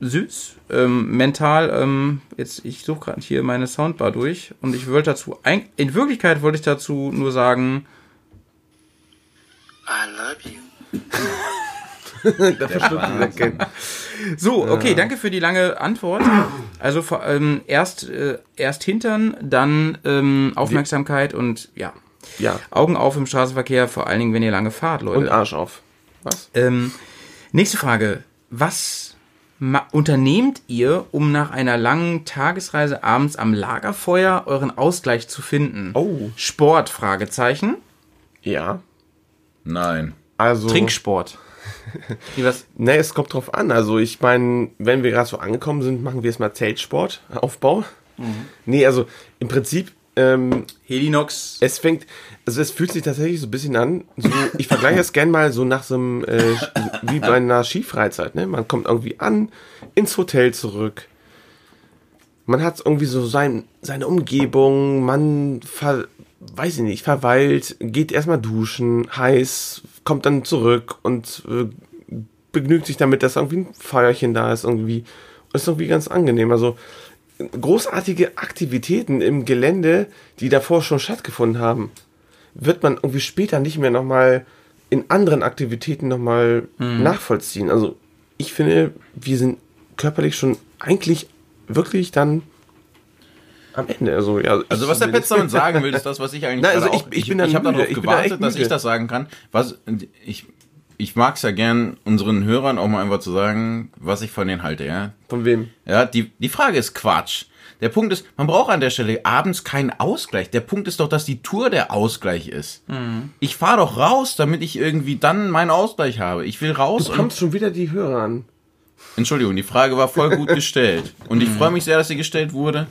süß, ähm, mental. Ähm, jetzt, ich suche gerade hier meine Soundbar durch und ich wollte dazu, ein, in Wirklichkeit wollte ich dazu nur sagen, I love you. Da verschwindet weg. So, okay, danke für die lange Antwort. Also vor- ähm, erst, äh, erst Hintern, dann ähm, Aufmerksamkeit und ja, Ja. Augen auf im Straßenverkehr, vor allen Dingen, wenn ihr lange fahrt, Leute. Und Arsch auf. Was? Ähm, nächste Frage. Was unternehmt ihr, um nach einer langen Tagesreise abends am Lagerfeuer euren Ausgleich zu finden? Oh. Sport, Fragezeichen. Ja. Nein. Also. Trinksport. Wie was? Ne, es kommt drauf an. Also ich meine, wenn wir gerade so angekommen sind, machen wir erstmal Zeltsport, Aufbau. Nee, also im Prinzip, ähm, Helinox. es fängt, also es fühlt sich tatsächlich so ein bisschen an, so, ich vergleiche es gern mal so nach so einem, äh, wie bei einer Skifreizeit, ne? Man kommt irgendwie an, ins Hotel zurück, man hat irgendwie so sein, seine Umgebung, man ver, weiß ich nicht, verweilt, geht erstmal duschen, heiß, kommt dann zurück und äh, begnügt sich damit, dass irgendwie ein Feuerchen da ist, irgendwie. Ist irgendwie ganz angenehm. Also großartige Aktivitäten im Gelände, die davor schon stattgefunden haben, wird man irgendwie später nicht mehr nochmal in anderen Aktivitäten nochmal nachvollziehen. Also ich finde, wir sind körperlich schon eigentlich wirklich dann am Ende. Also, ja, Also ich was der Petz damit sagen will, ist das, was ich eigentlich Nein, also ich- auch, ich bin dann ich habe darauf Ich bin da gewartet, dass müde. ich das sagen kann. Was ich ich mag es ja gern unseren Hörern auch mal einfach zu sagen, was ich von denen halte, ja. Von wem? Ja, die die Frage ist Quatsch. Der Punkt ist, man braucht an der Stelle abends keinen Ausgleich. Der Punkt ist doch, dass die Tour der Ausgleich ist. Ich fahre doch raus, damit ich irgendwie dann meinen Ausgleich habe. Ich will raus Du kommst schon wieder die Hörer an. Entschuldigung, die Frage war voll gut gestellt. Und ich freue mich sehr, dass sie gestellt wurde.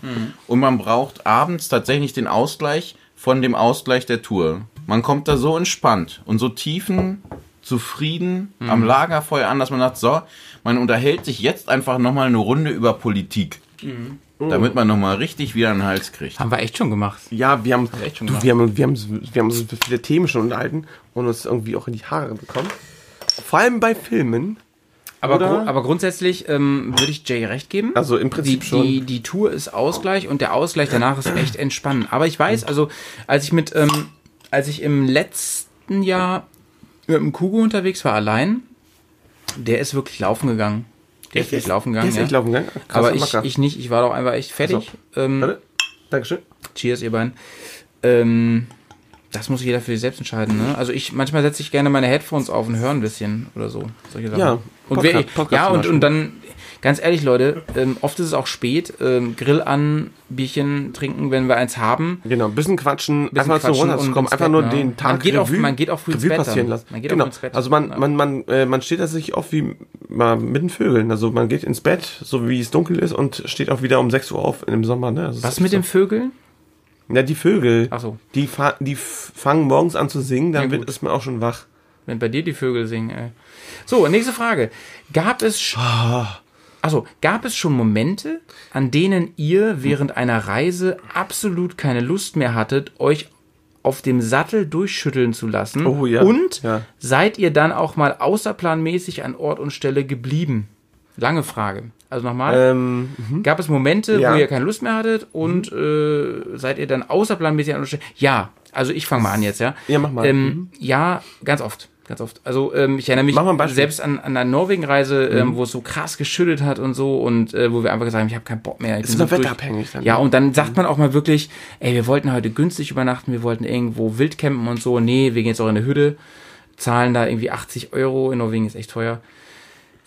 Und man braucht abends tatsächlich den Ausgleich von dem Ausgleich der Tour. Man kommt da so entspannt und so tiefen, zufrieden am Lagerfeuer an, dass man sagt, so, man unterhält sich jetzt einfach nochmal eine Runde über Politik. Damit man nochmal richtig wieder einen Hals kriegt. Haben wir echt schon gemacht. Ja, wir haben, echt schon du, gemacht. wir haben, wir haben, wir haben so viele Themen schon unterhalten und uns irgendwie auch in die Haare bekommen. Vor allem bei Filmen. Aber, gru aber grundsätzlich ähm, würde ich Jay recht geben. Also im Prinzip die, schon. Die, die Tour ist Ausgleich und der Ausgleich danach ist echt entspannend. Aber ich weiß, also als ich mit, ähm, als ich im letzten Jahr mit dem Kugo unterwegs war, allein, der ist wirklich laufen gegangen. Der ist wirklich laufen Der gegangen. ist echt ja. laufen gegangen. Krasser Aber ich, ich nicht, ich war doch einfach echt fertig. Ähm, Warte. Dankeschön. Cheers, ihr beiden. Ähm, das muss jeder für sich selbst entscheiden. Ne? Also ich manchmal setze ich gerne meine Headphones auf und höre ein bisschen oder so. Solche Sachen. Ja, und Podcast- Podcast ja und, und dann ganz ehrlich, Leute, ähm, oft ist es auch spät. Ähm, Grill an, Bierchen trinken, wenn wir eins haben. Genau, ein bisschen quatschen, Bisschen einfach so quatschen runterzukommen, und ins einfach Bett, nur ne? den Tag Man geht auch- Revue- man geht auch früh ins Revue Bett dann. passieren lassen. Man geht auch genau. ins Bett. Also man, Ja. man, man, äh, man steht da sich auf wie mal mit den Vögeln. Also man geht ins Bett, so wie es dunkel ist und steht auch wieder um 6 Uhr auf im Sommer. Ne? Also Was mit so. den Vögeln? Ja, die Vögel. Ach so. Die, fa die fangen morgens an zu singen, dann wird, ist man auch schon wach. Wenn bei dir die Vögel singen, ey. So, nächste Frage. Gab es, sch- also, gab es schon Momente, an denen ihr während einer Reise absolut keine Lust mehr hattet, euch auf dem Sattel durchschütteln zu lassen? Oh, ja. Und Ja. seid ihr dann auch mal außerplanmäßig an Ort und Stelle geblieben? Lange Frage. Also nochmal. Ähm, Gab es Momente, Ja. wo ihr keine Lust mehr hattet und äh, seid ihr dann außerplanmäßig an? Ja, also ich fange mal an jetzt, ja. Ja, mach mal. Ähm, Ja, ganz oft. Ganz oft. Also ähm, ich erinnere mich. Mhm. selbst an, an einer Norwegen-Reise, ähm, wo es so krass geschüttet hat und so und äh, wo wir einfach gesagt haben, ich habe keinen Bock mehr. Ich Ist immer so wetterabhängig dann, Ja, ne? und dann sagt man auch mal wirklich, ey, wir wollten heute günstig übernachten, wir wollten irgendwo wild campen und so. Nee, wir gehen jetzt auch in eine Hütte, zahlen da irgendwie 80 Euro. In Norwegen ist echt teuer.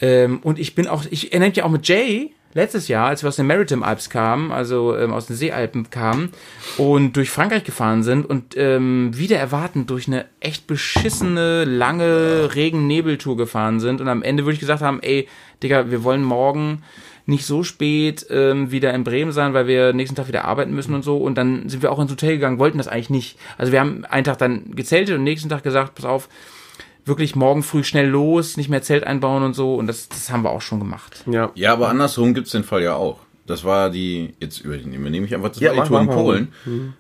Ähm, und ich bin auch, ich erinnere mich auch mit Jay letztes Jahr, als wir aus den Maritime Alps kamen, also ähm, aus den Seealpen kamen und durch Frankreich gefahren sind und ähm, wieder erwartend durch eine echt beschissene, lange Regen-Nebeltour gefahren sind und am Ende würde ich gesagt haben, ey, Digga, wir wollen morgen nicht so spät ähm, wieder in Bremen sein, weil wir nächsten Tag wieder arbeiten müssen und so. Und dann sind wir auch ins Hotel gegangen, wollten das eigentlich nicht. Also wir haben einen Tag dann gezeltet und nächsten Tag gesagt, pass auf, wirklich morgen früh schnell los, nicht mehr Zelt einbauen und so. Und das, das haben wir auch schon gemacht. ja. Ja, aber andersrum gibt's den Fall ja auch. Das war die, jetzt übernehme ich einfach, das Ja, war die Tour in. Polen,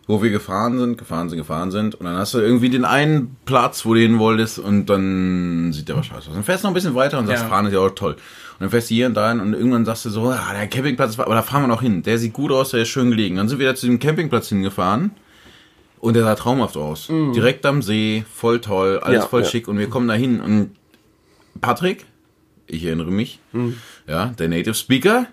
wo wir gefahren sind, gefahren sind, gefahren sind und dann hast du irgendwie den einen Platz, wo du hin wolltest und dann sieht der was scheiße aus. Dann fährst du noch ein bisschen weiter und sagst, Ja. fahren ist ja auch toll. Und dann fährst du hier und da hin und irgendwann sagst du so, ah, der Campingplatz war, aber da fahren wir noch hin. Der sieht gut aus, der ist schön gelegen. Dann sind wir da zu dem Campingplatz hingefahren und der sah traumhaft aus. Direkt am See, voll toll, alles Mhm. Ja, voll ja. schick und wir kommen da hin und Patrick, ich erinnere mich, Mhm. ja, der Native Speaker,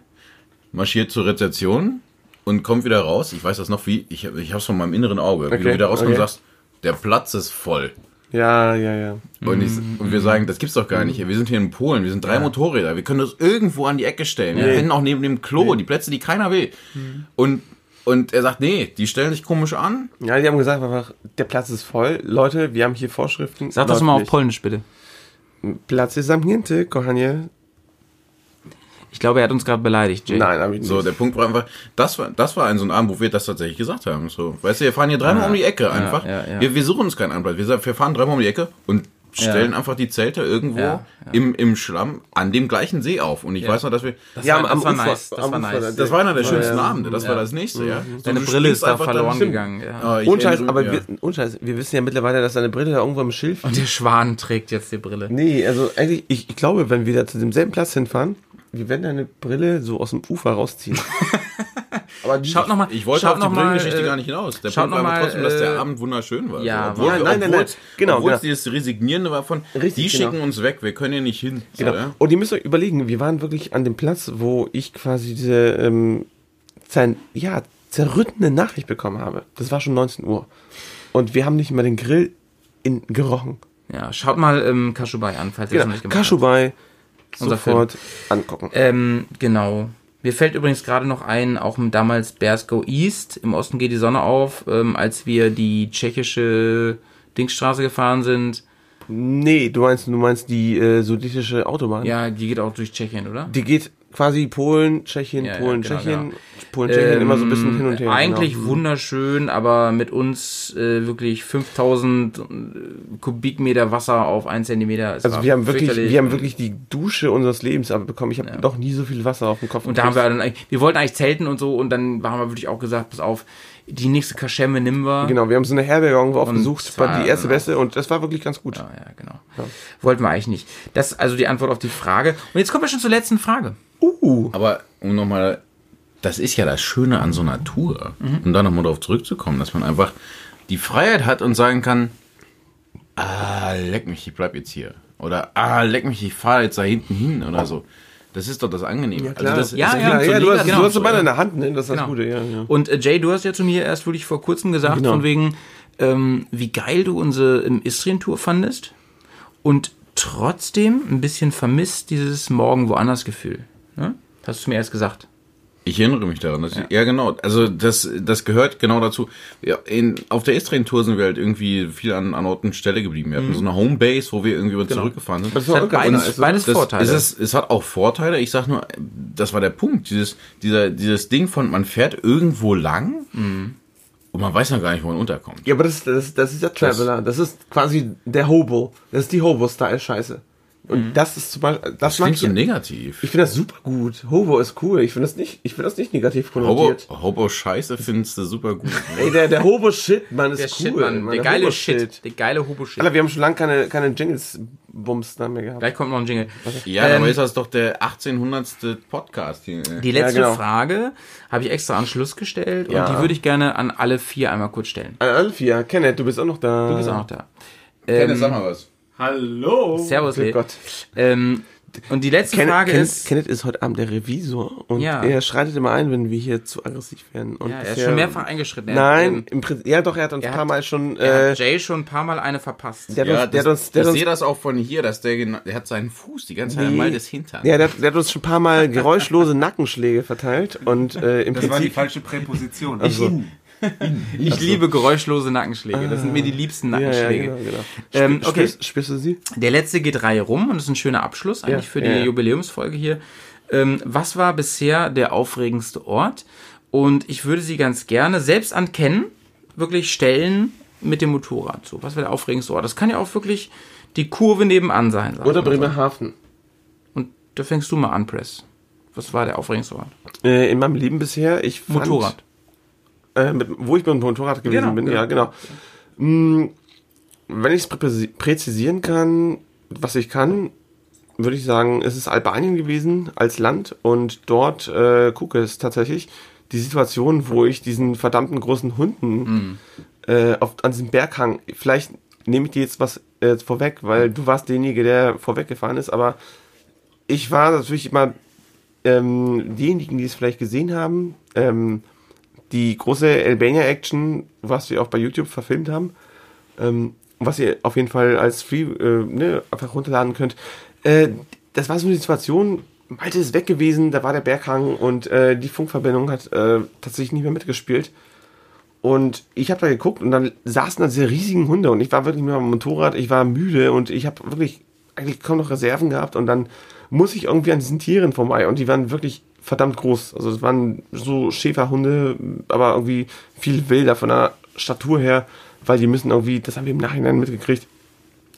marschiert zur Rezeption und kommt wieder raus. Ich weiß das noch wie, ich, ich hab's von meinem inneren Auge. Wie Okay, du wieder rauskommst okay. und sagst, der Platz ist voll. Ja, ja, ja. Und, ich, und wir sagen, das gibt's doch gar nicht. Wir sind hier in Polen, wir sind drei Motorräder, wir können das irgendwo an die Ecke stellen. Wir pennen auch neben dem Klo, die Plätze, die keiner will. Und, und er sagt, nee, die stellen sich komisch an. Ja, die haben gesagt einfach, der Platz ist voll. Leute, wir haben hier Vorschriften. Sag das mal auf nicht. Polnisch, bitte. Platz ist zamknięty, kochanie. Ich glaube, er hat uns gerade beleidigt, Jay. Nein, hab ich nicht. So, der Punkt war einfach, das war, das war ein so ein Abend, wo wir das tatsächlich gesagt haben. So, weißt du, wir fahren hier dreimal um die Ecke einfach. ja, ja. Wir, wir suchen uns keinen Anplatz. Wir, wir fahren dreimal um die Ecke und stellen einfach die Zelte irgendwo Ja, ja. Im, im Schlamm an dem gleichen See auf. Und ich weiß noch, dass wir. Das Ja, war, am- das war am Ufer- nice. Das am war nice. Das war einer der schönsten ja. Abende. Das war das nächste, ja. So, Deine Brille ist da einfach verloren dann- gegangen. Ja. Ah, ich Und Scheiß, erinnere- aber ja. wir, und Scheiß, wir wissen ja mittlerweile, dass deine Brille da irgendwo im Schilf Und der Schwan trägt jetzt die Brille. Nee, also eigentlich, ich, ich glaube, wenn wir da zu demselben Platz hinfahren, wir werden deine Brille so aus dem Ufer rausziehen. Aber die, Schaut nochmal. Ich wollte schaut auf die Brillengeschichte äh, gar nicht hinaus. Der schaut Punkt war noch aber mal, trotzdem, dass der äh, Abend wunderschön war. ja, obwohl, nein, nein, nein, nein. Genau, obwohl's genau. dieses Resignierende war von, Richtig, die genau. schicken uns weg, wir können hier nicht hin. Genau. So, ja? Und ihr müsst euch überlegen, wir waren wirklich an dem Platz, wo ich quasi diese ähm, zer, ja, zerrüttende Nachricht bekommen habe. Das war schon 19 Uhr. Und wir haben nicht mal den Grill in, gerochen. Ja, schaut mal ähm, Kashubai an, falls ihr Genau. noch nicht gemacht habt. Kaschubai Unser sofort angucken. Ähm, genau. Mir fällt übrigens gerade noch ein, auch damals Bears Go East, im Osten geht die Sonne auf, ähm, als wir die tschechische Dingsstraße gefahren sind. Nee, du meinst, du meinst die äh, sudistische Autobahn. Ja, die geht auch durch Tschechien, oder? Die geht quasi Polen, Tschechien, Ja, ja, Polen, genau, Tschechien, genau. Polen, Tschechien, immer so ein bisschen hin und her. Eigentlich genau. wunderschön, aber mit uns äh, wirklich 5000 äh, Kubikmeter Wasser auf 1 Zentimeter. Also wir haben wirklich, wir haben wirklich die Dusche unseres Lebens abbekommen. Ich habe noch nie so viel Wasser auf dem Kopf. Und da haben wir dann eigentlich, wir wollten eigentlich zelten und so und dann haben wir wirklich auch gesagt, pass auf, die nächste Kaschemme nehmen wir. Genau, wir haben so eine Herberge irgendwo aufgesucht, es war- die erste genau. Beste und das war wirklich ganz gut. Ja, ja, genau. Wollten wir eigentlich nicht. Das ist also die Antwort auf die Frage. Und jetzt kommen wir schon zur letzten Frage. Uh, Aber um nochmal, das ist ja das Schöne an so einer Tour, Mhm. um da nochmal drauf zurückzukommen, dass man einfach die Freiheit hat und sagen kann, ah, leck mich, ich bleib jetzt hier. Oder, ah, leck mich, ich fahre jetzt da hinten hin oder so. Das ist doch das Angenehme. klar. Also das, Ja, das ja, klingt so ja, du hast, negativ, du hast beide ja. in der Hand, ne? Das ist das Genau. Gute, ja, ja. Und äh, Jay, du hast ja zu mir erst wirklich vor kurzem gesagt, Genau. von wegen, ähm, wie geil du unsere ähm, Istrien-Tour fandest und trotzdem ein bisschen vermisst dieses Morgen woanders Gefühl. Ne? Hast du mir erst gesagt. Ich erinnere mich daran. Dass ja. ja, genau. Also das, das gehört genau dazu. Ja, in, auf der Istrien-Tour sind wir halt irgendwie viel an, an Ort und Stelle geblieben. Wir hatten so eine Homebase, wo wir irgendwie wieder zurückgefahren sind. Das Es hat beides, also, beides Das, Vorteile. Es, ist, es hat auch Vorteile. Ich sag nur, das war der Punkt. Dieses, dieser, dieses Ding von, man fährt irgendwo lang und man weiß noch gar nicht, wo man unterkommt. Ja, aber das, das, das ist der Traveler. Das ist quasi der Hobo. Das ist die Hobo-Style-Scheiße. Und das ist zum Beispiel, das, Das mag klingt ich. so negativ. Ich finde das super gut. Hobo ist cool. Ich finde das nicht, ich finde das nicht negativ Hobo, konnotiert. Hobo Scheiße findest du super gut. Ey, der, der Hobo-Shit, Mann, ist der cool. Shit, Mann. Mann, Der geile Hobo-Shit. Shit. Der geile Hobo-Shit. Alter, wir haben schon lange keine, keine Jingles-Bums da mehr gehabt. Gleich kommt noch ein Jingle. Ja, Ähm, aber ist das doch der 1800. Podcast hier. Die letzte genau. Frage habe ich extra an Schluss gestellt Ja. und die würde ich gerne an alle vier einmal kurz stellen. An Alfia, Kenneth, du bist auch noch da. Du bist auch noch da. Dennis, sag mal was. Hallo! Servus, Glück Lee. Gott. Ähm, und die letzte Kenneth, Frage Kenneth, ist, Kenneth ist heute Abend der Revisor und Ja. er schreitet immer ein, wenn wir hier zu aggressiv werden. Und ja, er ist schon mehrfach eingeschritten. Er Nein, Hat, im Prinzip, ja doch, er hat uns ein paar hat- Mal schon, ähm, er äh, hat Jay schon ein paar Mal eine verpasst. der hat Ja, uns, der das, hat uns, der ich hat sehe uns, das auch von hier, dass der, der hat seinen Fuß die ganze Zeit Nee. mal das Hintern. ja, der, hat- der hat uns schon ein paar Mal geräuschlose Nackenschläge verteilt und äh, im Das war die Prinzip, falsche Präposition. Also- Ich liebe geräuschlose Nackenschläge. Das sind mir die liebsten ja, ja, Nackenschläge. genau, genau. Ähm, okay. spürst, du sie? Der letzte geht Reihe rum und das ist ein schöner Abschluss eigentlich Ja, für die ja, ja. Jubiläumsfolge hier. Ähm, was war bisher der aufregendste Ort? Und ich würde sie ganz gerne selbst an Ken wirklich stellen mit dem Motorrad. So, was wäre der aufregendste Ort? Das kann ja auch wirklich die Kurve nebenan sein. Oder so. Bremerhaven. Und da fängst du mal an, Press. Was war der aufregendste Ort? Äh, in meinem Leben bisher, ich fand, Motorrad. Äh, mit, wo ich mit dem Motorrad gewesen Genau, bin, genau. ja, genau. Mm, Wenn ich es präzisi- präzisieren kann, was ich kann, würde ich sagen, es ist Albanien gewesen als Land und dort äh, gucke es tatsächlich die Situation, wo ich diesen verdammten großen Hunden äh, auf, an diesem Berghang, vielleicht nehme ich dir jetzt was äh, vorweg, weil du warst derjenige, der vorweggefahren ist, aber ich war natürlich immer ähm, diejenigen, die es vielleicht gesehen haben, ähm, die große Albania-Action, was wir auch bei YouTube verfilmt haben, ähm, was ihr auf jeden Fall als Free äh, ne, einfach runterladen könnt. Äh, das war so eine Situation, Malte ist weg gewesen, da war der Berghang und äh, die Funkverbindung hat äh, tatsächlich nicht mehr mitgespielt. Und ich habe da geguckt und dann saßen da diese riesigen Hunde und ich war wirklich nur am Motorrad, ich war müde und ich habe wirklich eigentlich kaum noch Reserven gehabt und dann muss ich irgendwie an diesen Tieren vorbei und die waren wirklich verdammt groß. Also es waren so Schäferhunde, aber irgendwie viel wilder von der Statur her, weil die müssen irgendwie, das haben wir im Nachhinein mitgekriegt,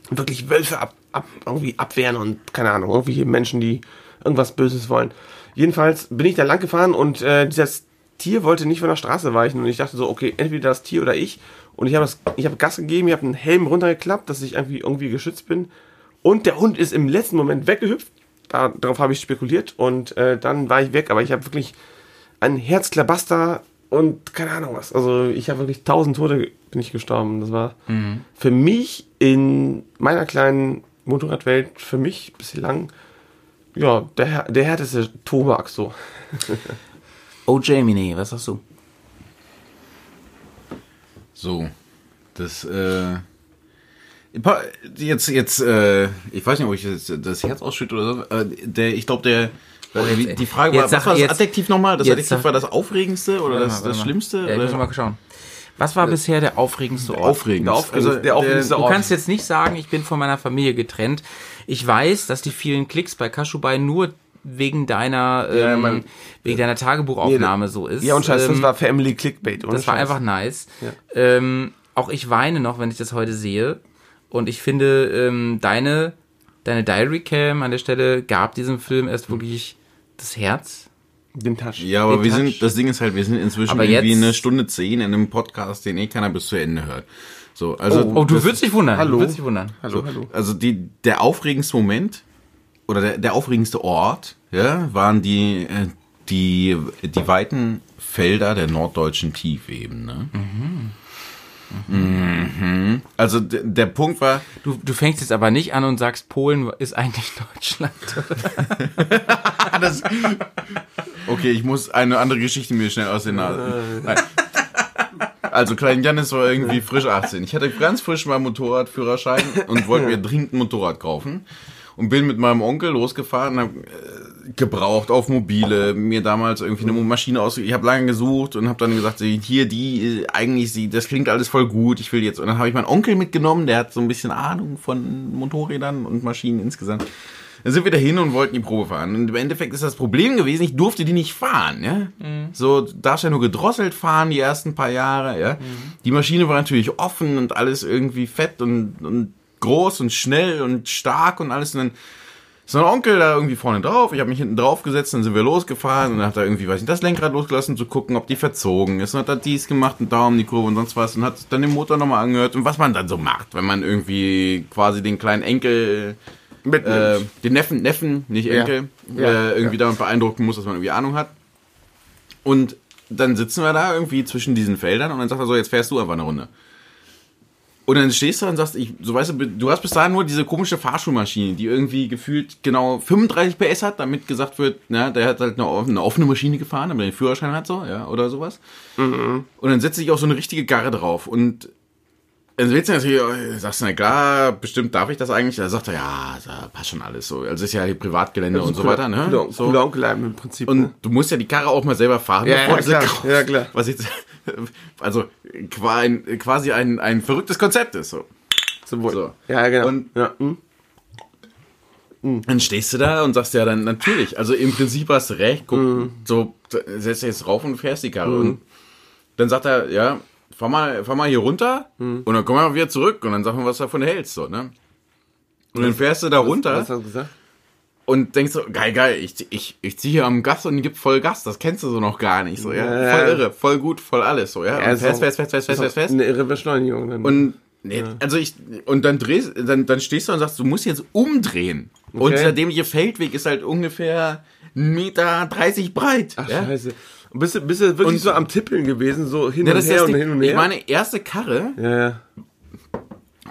wirklich Wölfe ab, ab, irgendwie abwehren und keine Ahnung, irgendwie Menschen, die irgendwas Böses wollen. Jedenfalls bin ich da lang gefahren und äh, dieses Tier wollte nicht von der Straße weichen und ich dachte so, okay, entweder das Tier oder ich. Und ich habe habe Gas gegeben, ich habe einen Helm runtergeklappt, dass ich irgendwie, irgendwie geschützt bin. Und der Hund ist im letzten Moment weggehüpft. Da, darauf habe ich spekuliert und äh, dann war ich weg. Aber ich habe wirklich ein Herzklabaster und keine Ahnung was. Also ich habe wirklich tausend Tote bin ich gestorben. Das war für mich in meiner kleinen Motorradwelt für mich bislang ja der der härteste Tobak so. Oh, Jamie, was sagst du? So, das, äh, jetzt, jetzt, äh, ich weiß nicht, ob ich jetzt das Herz ausschütte oder so, äh, der, ich glaube, der, jetzt, die, Frage war, was sag- war das jetzt- Adjektiv nochmal? Das Adjektiv sag- war das Aufregendste oder das, mal, das. Schlimmste? Ja, oder? mal schauen. Was war bisher der aufregendste Ort? Aufregend. Der aufregendste- der aufregendste Du Ort. kannst jetzt nicht sagen, ich bin von meiner Familie getrennt. Ich weiß, dass die vielen Klicks bei Kashubai nur wegen deiner, Ja, ähm, man- wegen deiner Tagebuchaufnahme so ist. Ja und scheiße, das Ähm, war Family Clickbait. ohne das war Scheiß. einfach nice. Ähm, auch ich weine noch, wenn ich das heute sehe. Und ich finde, ähm, deine, deine Diary Cam an der Stelle gab diesem Film erst wirklich das Herz. den Touch. Ja, aber den wir Touch. sind, das Ding ist halt, wir sind inzwischen Aber irgendwie jetzt- eine Stunde zehn in einem Podcast, den eh keiner bis zu Ende hört. So, also, Oh, du das- würdest dich wundern. Hallo? Du würdest dich wundern. Hallo, hallo. Also die, der aufregendste Moment oder der, der aufregendste Ort ja, waren die, äh, die, die weiten Felder der norddeutschen Tiefebene. Mhm. Also d- der Punkt war, Du, du fängst jetzt aber nicht an und sagst, Polen ist eigentlich Deutschland. das, okay, ich muss eine andere Geschichte mir schnell aus den Nasen. Nein. Also Klein Janis war irgendwie frisch 18. Ich hatte ganz frisch meinen Motorradführerschein und wollte mir dringend ein Motorrad kaufen. Und bin mit meinem Onkel losgefahren, hab, äh, gebraucht auf mobile, mir damals irgendwie eine Maschine aus. Ich habe lange gesucht und habe dann gesagt, hier die äh, eigentlich sie, das klingt alles voll gut. Ich will jetzt. Und dann habe ich meinen Onkel mitgenommen, der hat so ein bisschen Ahnung von Motorrädern und Maschinen insgesamt. Dann sind wir dahin und wollten die Probe fahren. Und im Endeffekt ist das Problem gewesen, ich durfte die nicht fahren, ja. So, du darfst ja nur gedrosselt fahren die ersten paar Jahre, ja. Die Maschine war natürlich offen und alles irgendwie fett und, und groß und schnell und stark und alles. Und dann ist mein Onkel da irgendwie vorne drauf. Ich habe mich hinten drauf gesetzt, dann sind wir losgefahren und dann hat er irgendwie, weiß nicht, das Lenkrad losgelassen, zu gucken, ob die verzogen ist. Und hat er dies gemacht und da um die Kurve und sonst was und hat dann den Motor nochmal angehört und was man dann so macht, wenn man irgendwie quasi den kleinen Enkel äh, den Neffen, Neffen, nicht Ja. Enkel, Ja. äh, irgendwie damit beeindrucken muss, dass man irgendwie Ahnung hat. Und dann sitzen wir da irgendwie zwischen diesen Feldern und dann sagt er so, jetzt fährst du einfach eine Runde. Und dann stehst du und sagst, ich, so weißt du, du hast bis dahin nur diese komische Fahrschulmaschine, die irgendwie gefühlt genau 35 PS hat, damit gesagt wird, na, der hat halt eine, eine offene Maschine gefahren, damit er den Führerschein hat, so, ja, oder sowas. Und dann setzt sich auch so eine richtige Garre drauf und willst du natürlich, äh, sagst du, na klar, bestimmt darf ich das eigentlich. Da sagt er, ja, da passt schon alles so. Also ist ja hier Privatgelände und so Cooler- weiter, ne? Cooler, so. cooler Onkel im Prinzip. Und ne? du musst ja die Karre auch mal selber fahren. Ja, ja, klar. kaufst. Ja, klar. Was jetzt, also quasi ein, ein verrücktes Konzept ist. So. Zum Wohl. so. Ja, genau. Und- ja. hm? Dann stehst du da und sagst ja dann natürlich, also im Prinzip hast du recht, guck, Mhm. so setzt du jetzt drauf und fährst die Karre. Und dann sagt er, ja, fahr mal, fahr mal hier runter Mhm. und dann komm mal wieder zurück und dann sag mal, was du davon hältst. So, ne? Und dann fährst du da runter Was hast du gesagt? und denkst so, geil, geil, ich, ich, ich ziehe hier am Gas und gib voll Gas, das kennst du so noch gar nicht. So, ja? Ja. Voll irre, voll gut, voll alles. So, ja? Ja, Und fest, fest, fest, fest, fest, fest, fest. Eine irre Beschleunigung. Dann. Und nee, also ich und dann drehst dann dann stehst du und sagst, du musst jetzt umdrehen. Und Okay. der dämliche Feldweg ist halt ungefähr 1,30 Meter breit. Ach, ja? scheiße. Und bist du, bist du wirklich Und- so am Tippeln gewesen, so hin Ja, und her und Ding. hin und her? Ich meine, erste Karre ja, ja.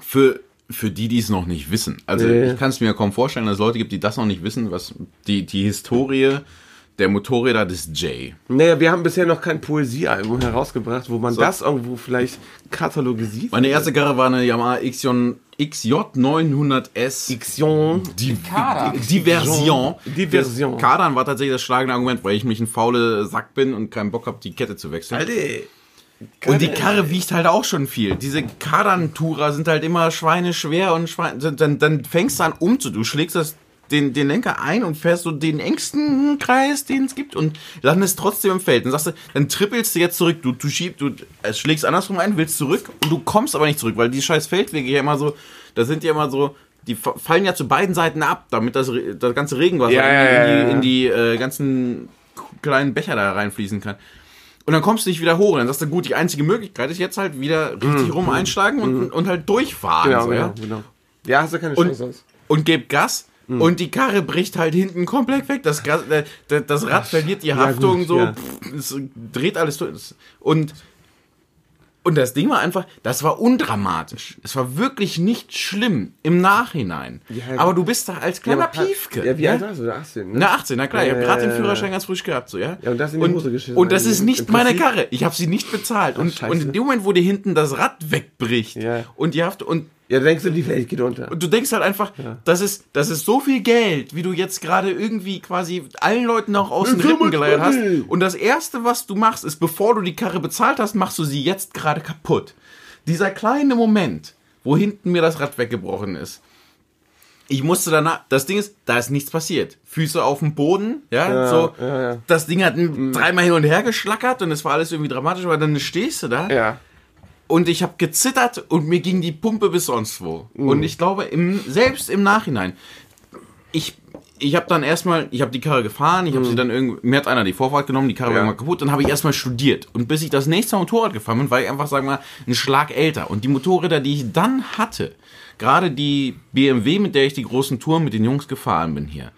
für für die, die es noch nicht wissen. Also Nee. ich kann es mir kaum vorstellen, dass es Leute gibt, die das noch nicht wissen, was die die Historie der Motorräder des J. Naja, wir haben bisher noch kein Poesiealbum herausgebracht, wo man das irgendwo vielleicht katalogisiert. Meine erste Karre war eine Yamaha XJ, XJ900S. Fiction. Die, Kader. die, Diversion. Diversion. Kadern war tatsächlich das schlagende Argument, weil ich mich ein fauler Sack bin und keinen Bock habe, die Kette zu wechseln. Alter. und die Karre wiegt halt auch schon viel. Diese Kadern-Tourer sind halt immer schweineschwer und schweine, dann, dann fängst du an umzu, du schlägst das den, den Lenker ein und fährst so den engsten Kreis, den es gibt und landest trotzdem im Feld. Dann sagst du, dann trippelst du jetzt zurück, du, du schiebst, du äh, schlägst andersrum ein, willst zurück und du kommst aber nicht zurück, weil die scheiß Feldwege ja immer so, da sind ja immer so, die fa- fallen ja zu beiden Seiten ab, damit das, das ganze Regenwasser Ja, ja, ja. in die, in die äh, ganzen kleinen Becher da reinfließen kann. Und dann kommst du nicht wieder hoch. Und dann sagst du, gut, die einzige Möglichkeit ist jetzt halt wieder richtig rum einschlagen und, und halt durchfahren. Mhm. Genau, so, genau, ja? genau. Ja, hast du keine Und- Chance sonst. Und gib Gas. Mhm. Und die Karre bricht halt hinten komplett weg. Das, äh, das, Rad verliert die Haftung gut, so, ja. pff, es dreht alles durch. Und, und das Ding war einfach, das war undramatisch. Es war wirklich nicht schlimm im Nachhinein. Ja, Aber du bist da als kleiner Piefke. Ja, wie ja? alt warst du? 18, ne? Na, 18, na klar, ich habe gerade den ja, Führerschein ganz frisch gehabt, so, ja? Ja, und das in die Hose geschissen. Und das Im- ist nicht meine Karre. Ich habe sie nicht bezahlt. Und, scheiße. und in dem Moment, wo dir hinten das Rad wegbricht Ja. und die Haft und Ja, denkst du, die Welt geht unter. und du denkst halt einfach, das, ist, das ist so viel Geld, wie du jetzt gerade irgendwie quasi allen Leuten auch aus den Rippen geleiert hast. Und das Erste, was du machst, ist, bevor du die Karre bezahlt hast, machst du sie jetzt gerade kaputt. Dieser kleine Moment, wo hinten mir das Rad weggebrochen ist. Ich musste danach, das Ding ist, da ist nichts passiert. Füße auf dem Boden, ja, Ja, so. ja, ja. Das Ding hat dreimal hin und her geschlackert und es war alles irgendwie dramatisch, aber dann stehst du da Ja. Und ich habe gezittert und mir ging die Pumpe bis sonst wo. Und ich glaube, im, selbst im Nachhinein, ich, ich habe dann erstmal, ich habe die Karre gefahren, ich habe sie dann irgendwie, mir hat einer die Vorfahrt genommen, die Karre war Ja. irgendwann kaputt, dann habe ich erstmal studiert. Und bis ich das nächste Motorrad gefahren bin, war ich einfach, sagen wir mal, einen Schlag älter. Und die Motorräder, die ich dann hatte, gerade die BMW, mit der ich die großen Touren mit den Jungs gefahren bin hier,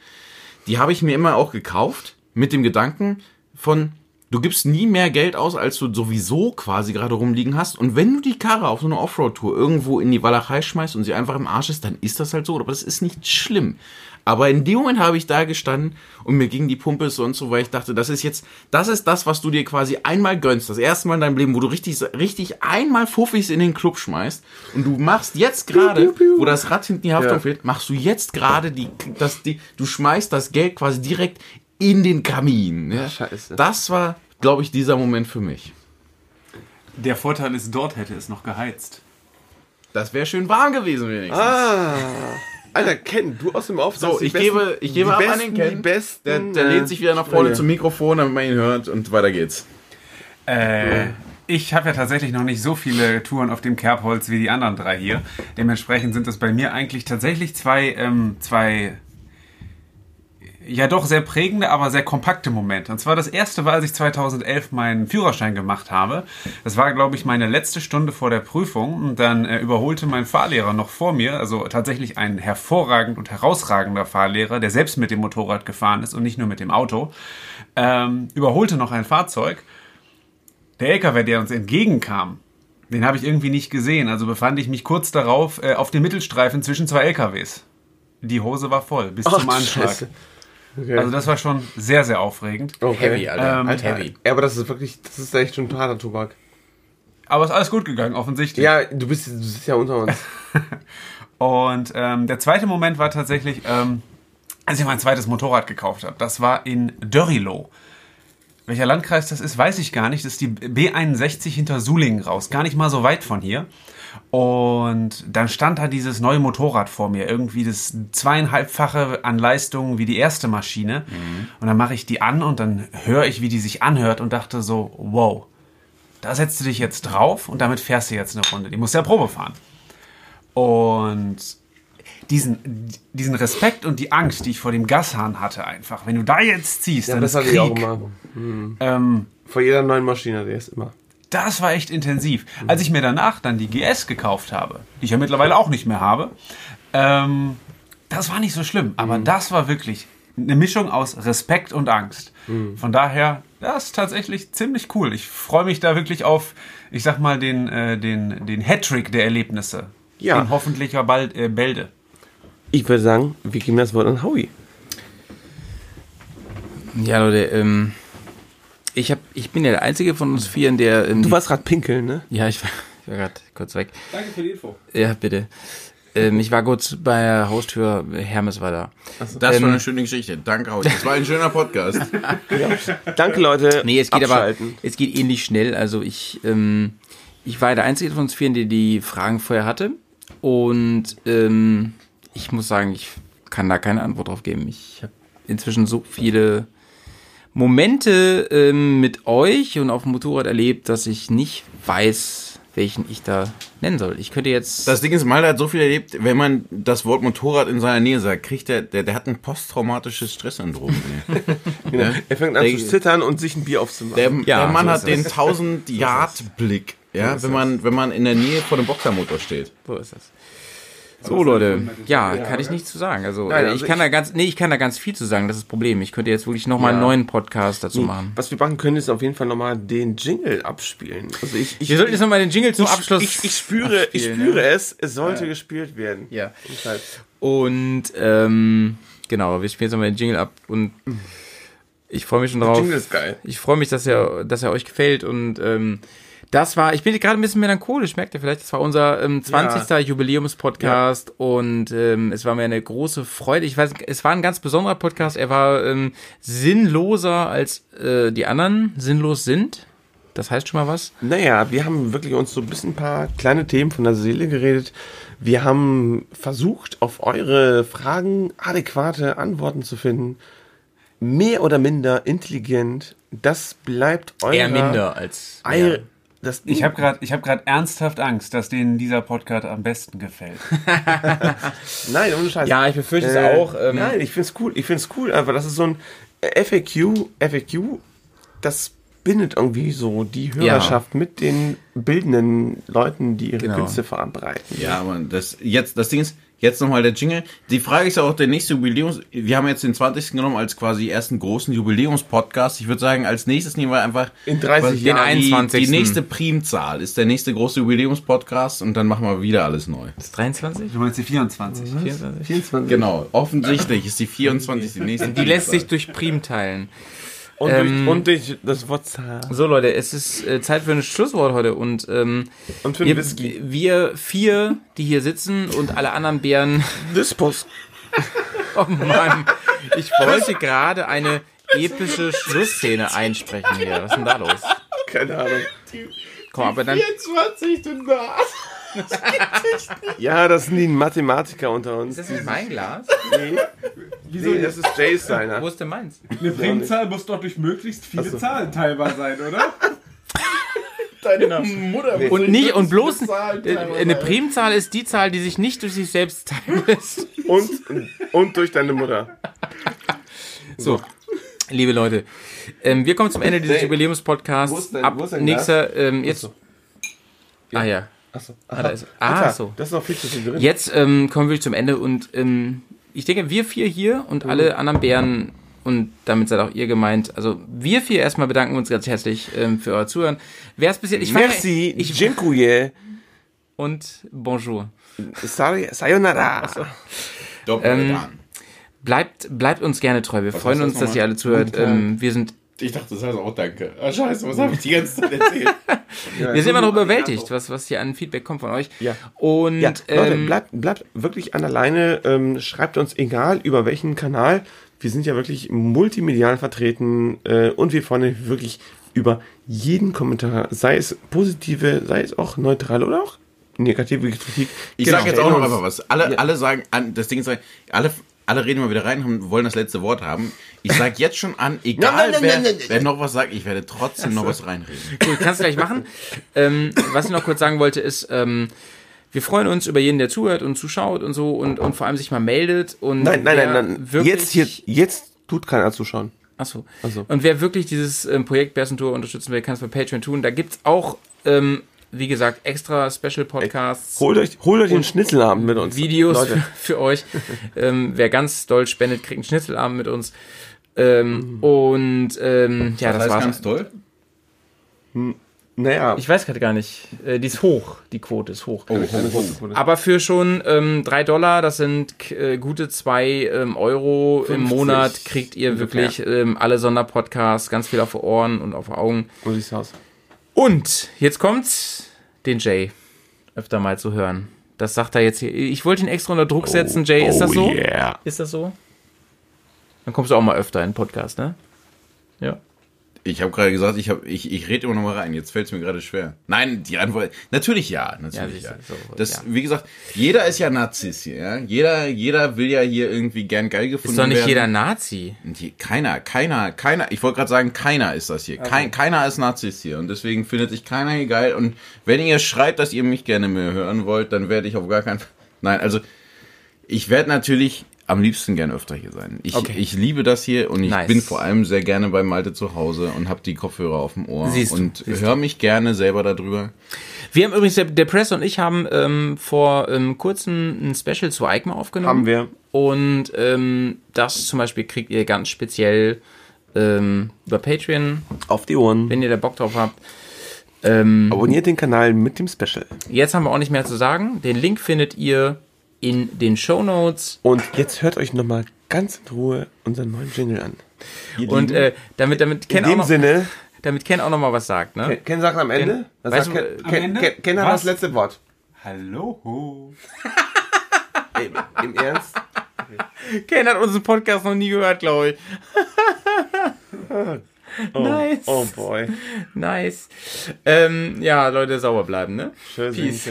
die habe ich mir immer auch gekauft mit dem Gedanken von, du gibst nie mehr Geld aus, als du sowieso quasi gerade rumliegen hast. Und wenn du die Karre auf so einer Offroad-Tour irgendwo in die Walachei schmeißt und sie einfach im Arsch ist, dann ist das halt so. Aber das ist nicht schlimm. Aber in dem Moment habe ich da gestanden und mir ging die Pumpe so und so, weil ich dachte, das ist jetzt, das ist das, was du dir quasi einmal gönnst. Das erste Mal in deinem Leben, wo du richtig, richtig einmal Fuffis in den Club schmeißt und du machst jetzt gerade, wo das Rad hinten die Haftung Ja. fehlt, machst du jetzt gerade die, das, die, du schmeißt das Geld quasi direkt in den Kamin. Ja? Scheiße. Das war, glaube ich, dieser Moment für mich. Der Vorteil ist, dort hätte es noch geheizt. Das wäre schön warm gewesen wenigstens. Ah. Alter, Ken, du aus dem Aufsatz. so, ich besten- gebe, ich gebe die ab besten, an den Ken. Die besten, der der äh, lehnt sich wieder nach vorne ja. zum Mikrofon, damit man ihn hört und weiter geht's. Äh, ich habe ja tatsächlich noch nicht so viele Touren auf dem Kerbholz wie die anderen drei hier. Dementsprechend sind das bei mir eigentlich tatsächlich zwei, ähm, zwei ja doch sehr prägende, aber sehr kompakte Momente. Und zwar das erste war, als ich 2011 meinen Führerschein gemacht habe. Das war, glaube ich, meine letzte Stunde vor der Prüfung. Und dann äh, überholte mein Fahrlehrer noch vor mir, also tatsächlich ein hervorragend und herausragender Fahrlehrer, der selbst mit dem Motorrad gefahren ist und nicht nur mit dem Auto, ähm, überholte noch ein Fahrzeug. Der LKW, der uns entgegenkam, den habe ich irgendwie nicht gesehen. Also befand ich mich kurz darauf äh, auf dem Mittelstreifen zwischen zwei LKWs. Die Hose war voll, bis Ach, zum Anschlag. Scheiße. Okay. Also das war schon sehr, sehr aufregend. okay. Heavy, Alter. Ähm, Alter, Heavy. Ja, aber das ist wirklich, das ist echt schon harter Tobak. Aber ist alles gut gegangen, offensichtlich. Ja, du bist, du sitzt ja unter uns. Und ähm, der zweite Moment war tatsächlich, ähm, als ich mein zweites Motorrad gekauft habe. Das war in Dörrilo. Welcher Landkreis das ist, weiß ich gar nicht. Das ist die B61 hinter Sulingen raus. Gar nicht mal so weit von hier. Und dann stand da dieses neue Motorrad vor mir. Irgendwie das zweieinhalbfache an Leistung wie die erste Maschine. Und dann mache ich die an und dann höre ich, wie die sich anhört und dachte so, wow, da setzt du dich jetzt drauf und damit fährst du jetzt eine Runde. Die musst ja Probe fahren. Und diesen, diesen Respekt und die Angst, die ich vor dem Gashahn hatte, einfach, wenn du da jetzt ziehst, Ja, dann das ist Krieg. ich auch immer. Ähm, Vor jeder neuen Maschine, der ist immer. Das war echt intensiv. Als ich mir danach dann die GS gekauft habe, die ich ja mittlerweile auch nicht mehr habe, ähm, das war nicht so schlimm. Aber das war wirklich eine Mischung aus Respekt und Angst. Von daher, das ist tatsächlich ziemlich cool. Ich freue mich da wirklich auf, ich sag mal, den, äh, den, den Hattrick der Erlebnisse. Ja. In hoffentlicher bald, äh, Bälde. Ich würde sagen, wir geben das Wort an Howie. Ja, Leute, ähm, ich, hab, ich bin ja der Einzige von uns Vieren, der... Ähm, Du warst gerade pinkeln, ne? Ja, ich war, ich war gerade kurz weg. Danke für die Info. Ja, bitte. Ähm, ich war kurz bei der Haustür, Hermes war da. Das war Ähm, eine schöne Geschichte. Danke, Haus. Das war ein schöner Podcast. Danke, Leute. Nee, es geht Abschalten. aber, es geht ähnlich schnell. Also ich, ähm, ich war der Einzige von uns Vieren, der die Fragen vorher hatte. Und ähm, ich muss sagen, ich kann da keine Antwort drauf geben. Ich habe inzwischen so viele Momente ähm, mit euch und auf dem Motorrad erlebt, dass ich nicht weiß, welchen ich da nennen soll. Ich könnte jetzt. Das Ding ist, Malte hat so viel erlebt, wenn man das Wort Motorrad in seiner Nähe sagt, kriegt der, der, der hat ein posttraumatisches Stresssyndrom. Genau. Er fängt an Der- zu zittern und sich ein Bier aufzumachen. Der, Ja, der Mann so hat den es. 1000 Yard Blick, ja, wenn man wenn man in der Nähe vor dem Boxermotor steht. so ist das. So Leute, ja, kann ich nichts zu sagen. Also, Nein, äh, also ich kann ich- da ganz, nee, ich kann da ganz viel zu sagen. Das ist das Problem. Ich könnte jetzt wirklich noch mal einen Ja. neuen Podcast dazu machen. Was wir machen können, ist auf jeden Fall nochmal den Jingle abspielen. Also ich, ich, Wir sollten jetzt noch mal den Jingle zum Abschluss. ich, ich spüre, ich spüre es, es sollte gespielt werden. Ja. Und ähm, genau, wir spielen jetzt nochmal den Jingle ab und ich freue mich schon drauf. Jingle ist geil. Ich freue mich, dass er, dass er euch gefällt und ähm, das war, ich bin gerade ein bisschen melancholisch, merkt ihr vielleicht, das war unser ähm, 20. Jubiläumspodcast und ähm, es war mir eine große Freude. Ich weiß, es war ein ganz besonderer Podcast. Er war ähm, sinnloser als äh, die anderen sinnlos sind. Das heißt schon mal was. Naja, wir haben wirklich uns so ein bisschen ein paar kleine Themen von der Seele geredet. Wir haben versucht, auf eure Fragen adäquate Antworten zu finden. Mehr oder minder intelligent. Das bleibt euer... Eher minder als. Ei- das, Ich habe gerade hab grad ernsthaft Angst, dass denen dieser Podcast am besten gefällt. Nein, ohne Scheiß. Ja, ich befürchte Äh, es auch. Ähm, Nein, ich find's cool. Ich find's cool, aber das ist so ein FAQ, FAQ, das bindet irgendwie so die Hörerschaft mit den bildenden Leuten, die ihre Genau. Künste verbreiten. Ja, aber das jetzt das Ding ist jetzt nochmal der Jingle. Die Frage ist auch der nächste Jubiläums. Wir haben jetzt den 20. genommen als quasi ersten großen Jubiläumspodcast. Ich würde sagen, als nächstes nehmen wir einfach In 30 was- Jahren. Den Die, 21.. die nächste Primzahl ist der nächste große Jubiläumspodcast und dann machen wir wieder alles neu. ist 23? Du meinst die 24? 24? 24. Genau, offensichtlich ist die 24 die nächste. Die lässt sich durch Prim teilen. Und, Ähm, durch, und durch das Wort Zahl. So Leute, es ist äh, Zeit für ein Schlusswort heute und ähm, Und für wir, Whisky. wir vier, die hier sitzen und alle anderen Bären, Dispos. oh Mann, ich wollte gerade eine epische Schlussszene einsprechen hier. Was ist denn da los? Keine Ahnung. Komm, aber dann 24 du Nas. Ja, das sind die Mathematiker unter uns. ist das nicht mein Glas? Wieso? Nee, das ist Jays seiner. Wo ist denn meins? Eine Primzahl muss doch durch möglichst viele Zahlen teilbar sein, oder? Deine Mutter wird Und nicht und bloß äh, eine Primzahl ist die Zahl, die sich nicht durch sich selbst teilen lässt. Und, und durch deine Mutter. So, liebe Leute, ähm, wir kommen zum Ende dieses Nee. Wo Jubiläumspodcasts. Ab wo ist dein nächster, ähm, jetzt. Achso. Ah ja. Achso. Ah, da ist, ah Alter, so. Das ist noch viel zu viel drin. Jetzt ähm, kommen wir zum Ende und ähm, ich denke, wir vier hier und alle anderen Bären und damit seid auch ihr gemeint. Also wir vier erstmal bedanken uns ganz herzlich ähm, für euer Zuhören. Wer es bis jetzt, ich Merci, ich, Dziękuję, und bonjour. Say- Sayonara. Doppelt Ähm, an. Bleibt, bleibt uns gerne treu. Wir freuen heißt das uns, dass ihr alle zuhört. Ähm, wir sind, Ich dachte, das heißt auch Danke. Ah, scheiße, was habe ich die ganze Zeit erzählt? wir sind immer noch überwältigt, was, was hier an Feedback kommt von euch. Ja. Und Ja, Leute, ähm, bleibt, bleibt wirklich an der Leine. Ähm, schreibt uns egal über welchen Kanal. Wir sind ja wirklich multimedial vertreten äh, und wir freuen uns wirklich über jeden Kommentar, sei es positive, sei es auch neutrale oder auch negative Kritik. Ich Genau. sag jetzt auch noch einfach was. Alle, alle sagen, das Ding ist, alle, alle reden mal wieder rein, haben, wollen das letzte Wort haben. Ich sag jetzt schon an, egal Nein, nein, wer, nein, nein, nein. wer noch was sagt, ich werde trotzdem noch was reinreden. Gut, kannst du gleich machen. ähm, was ich noch kurz sagen wollte, ist, ähm, wir freuen uns über jeden, der zuhört und zuschaut und so und, und vor allem sich mal meldet. Und Nein, nein, wer nein, nein. Wirklich, Jetzt hier, jetzt tut keiner zuschauen. Achso. Achso. Und wer wirklich dieses ähm, Projekt Bärsen Tour unterstützen will, kann es bei Patreon tun. Da gibt's auch, ähm, wie gesagt, extra Special Podcasts. Holt euch, holt euch den Schnitzelabend mit uns. Videos für, Leute. für euch. ähm, wer ganz doll spendet, kriegt einen Schnitzelabend mit uns. Ähm, und ähm, ja, das, Das war's. ganz toll. Naja, Ich weiß gerade gar nicht. Äh, die ist hoch. Die Quote ist hoch. Oh, oh. Aber für schon ähm, 3 Dollar, das sind äh, gute 2 ähm, Euro im 50 Monat, kriegt ihr wirklich ähm, alle Sonderpodcasts, ganz viel auf die Ohren und auf die Augen. so sieht's aus. Und jetzt kommt's, den Jay öfter mal zu hören. Das sagt er jetzt hier. Ich wollte ihn extra unter Druck setzen, Jay. Ist das so? Oh yeah. Ist das so? Dann kommst du auch mal öfter in den Podcast, ne? Ja. Ich habe gerade gesagt, ich, hab, ich, ich rede immer noch mal rein. Jetzt fällt es mir gerade schwer. Nein, die Antwort natürlich ja. Natürlich ja. sicher, so, das, ja. Wie gesagt, jeder ist ja Narzisst hier. Ja? Jeder, jeder will ja hier irgendwie gern geil gefunden Ist doch nicht werden. jeder Nazi. Keiner, keiner, keiner, ich wollte gerade sagen, keiner ist das hier. Kein, keiner ist Narzisst hier. Und deswegen findet sich keiner hier geil. Und wenn ihr schreibt, dass ihr mich gerne mehr hören wollt, dann werde ich auf gar keinen Fall. Nein, also ich werde natürlich am liebsten gern öfter hier sein. Ich, Okay. ich liebe das hier und ich Nice. bin vor allem sehr gerne bei Malte zu Hause und habe die Kopfhörer auf dem Ohr Siehst du, und höre mich gerne selber darüber. Wir haben übrigens, der, der Press und ich haben ähm, vor ähm, kurzem ein Special zu EICMA aufgenommen. Haben wir. Und ähm, das zum Beispiel kriegt ihr ganz speziell ähm, über Patreon, Auf die Ohren. wenn ihr da Bock drauf habt. Ähm, Abonniert den Kanal mit dem Special. jetzt haben wir auch nicht mehr zu sagen. Den Link findet ihr in den Show Notes. Und jetzt hört euch nochmal ganz in Ruhe unseren neuen Jingle an. Ihr Und äh, damit, damit in Ken auch dem noch, Sinne, damit Ken auch noch mal was sagt, ne? Ken, Ken sagt am Ende, Ken, weißt sagt du, Ken, am Ken, Ende? Ken, Ken hat Was? das letzte Wort. Hallo. Ey, Im Ernst? Ken hat unseren Podcast noch nie gehört, glaube ich. nice. Oh boy. Nice. Ähm, ja, Leute, sauber bleiben, ne? Tschüss. Peace.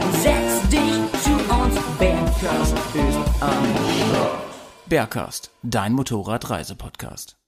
Setz dich zu uns, Bergkast ist am Bergcast, dein Motorradreisepodcast.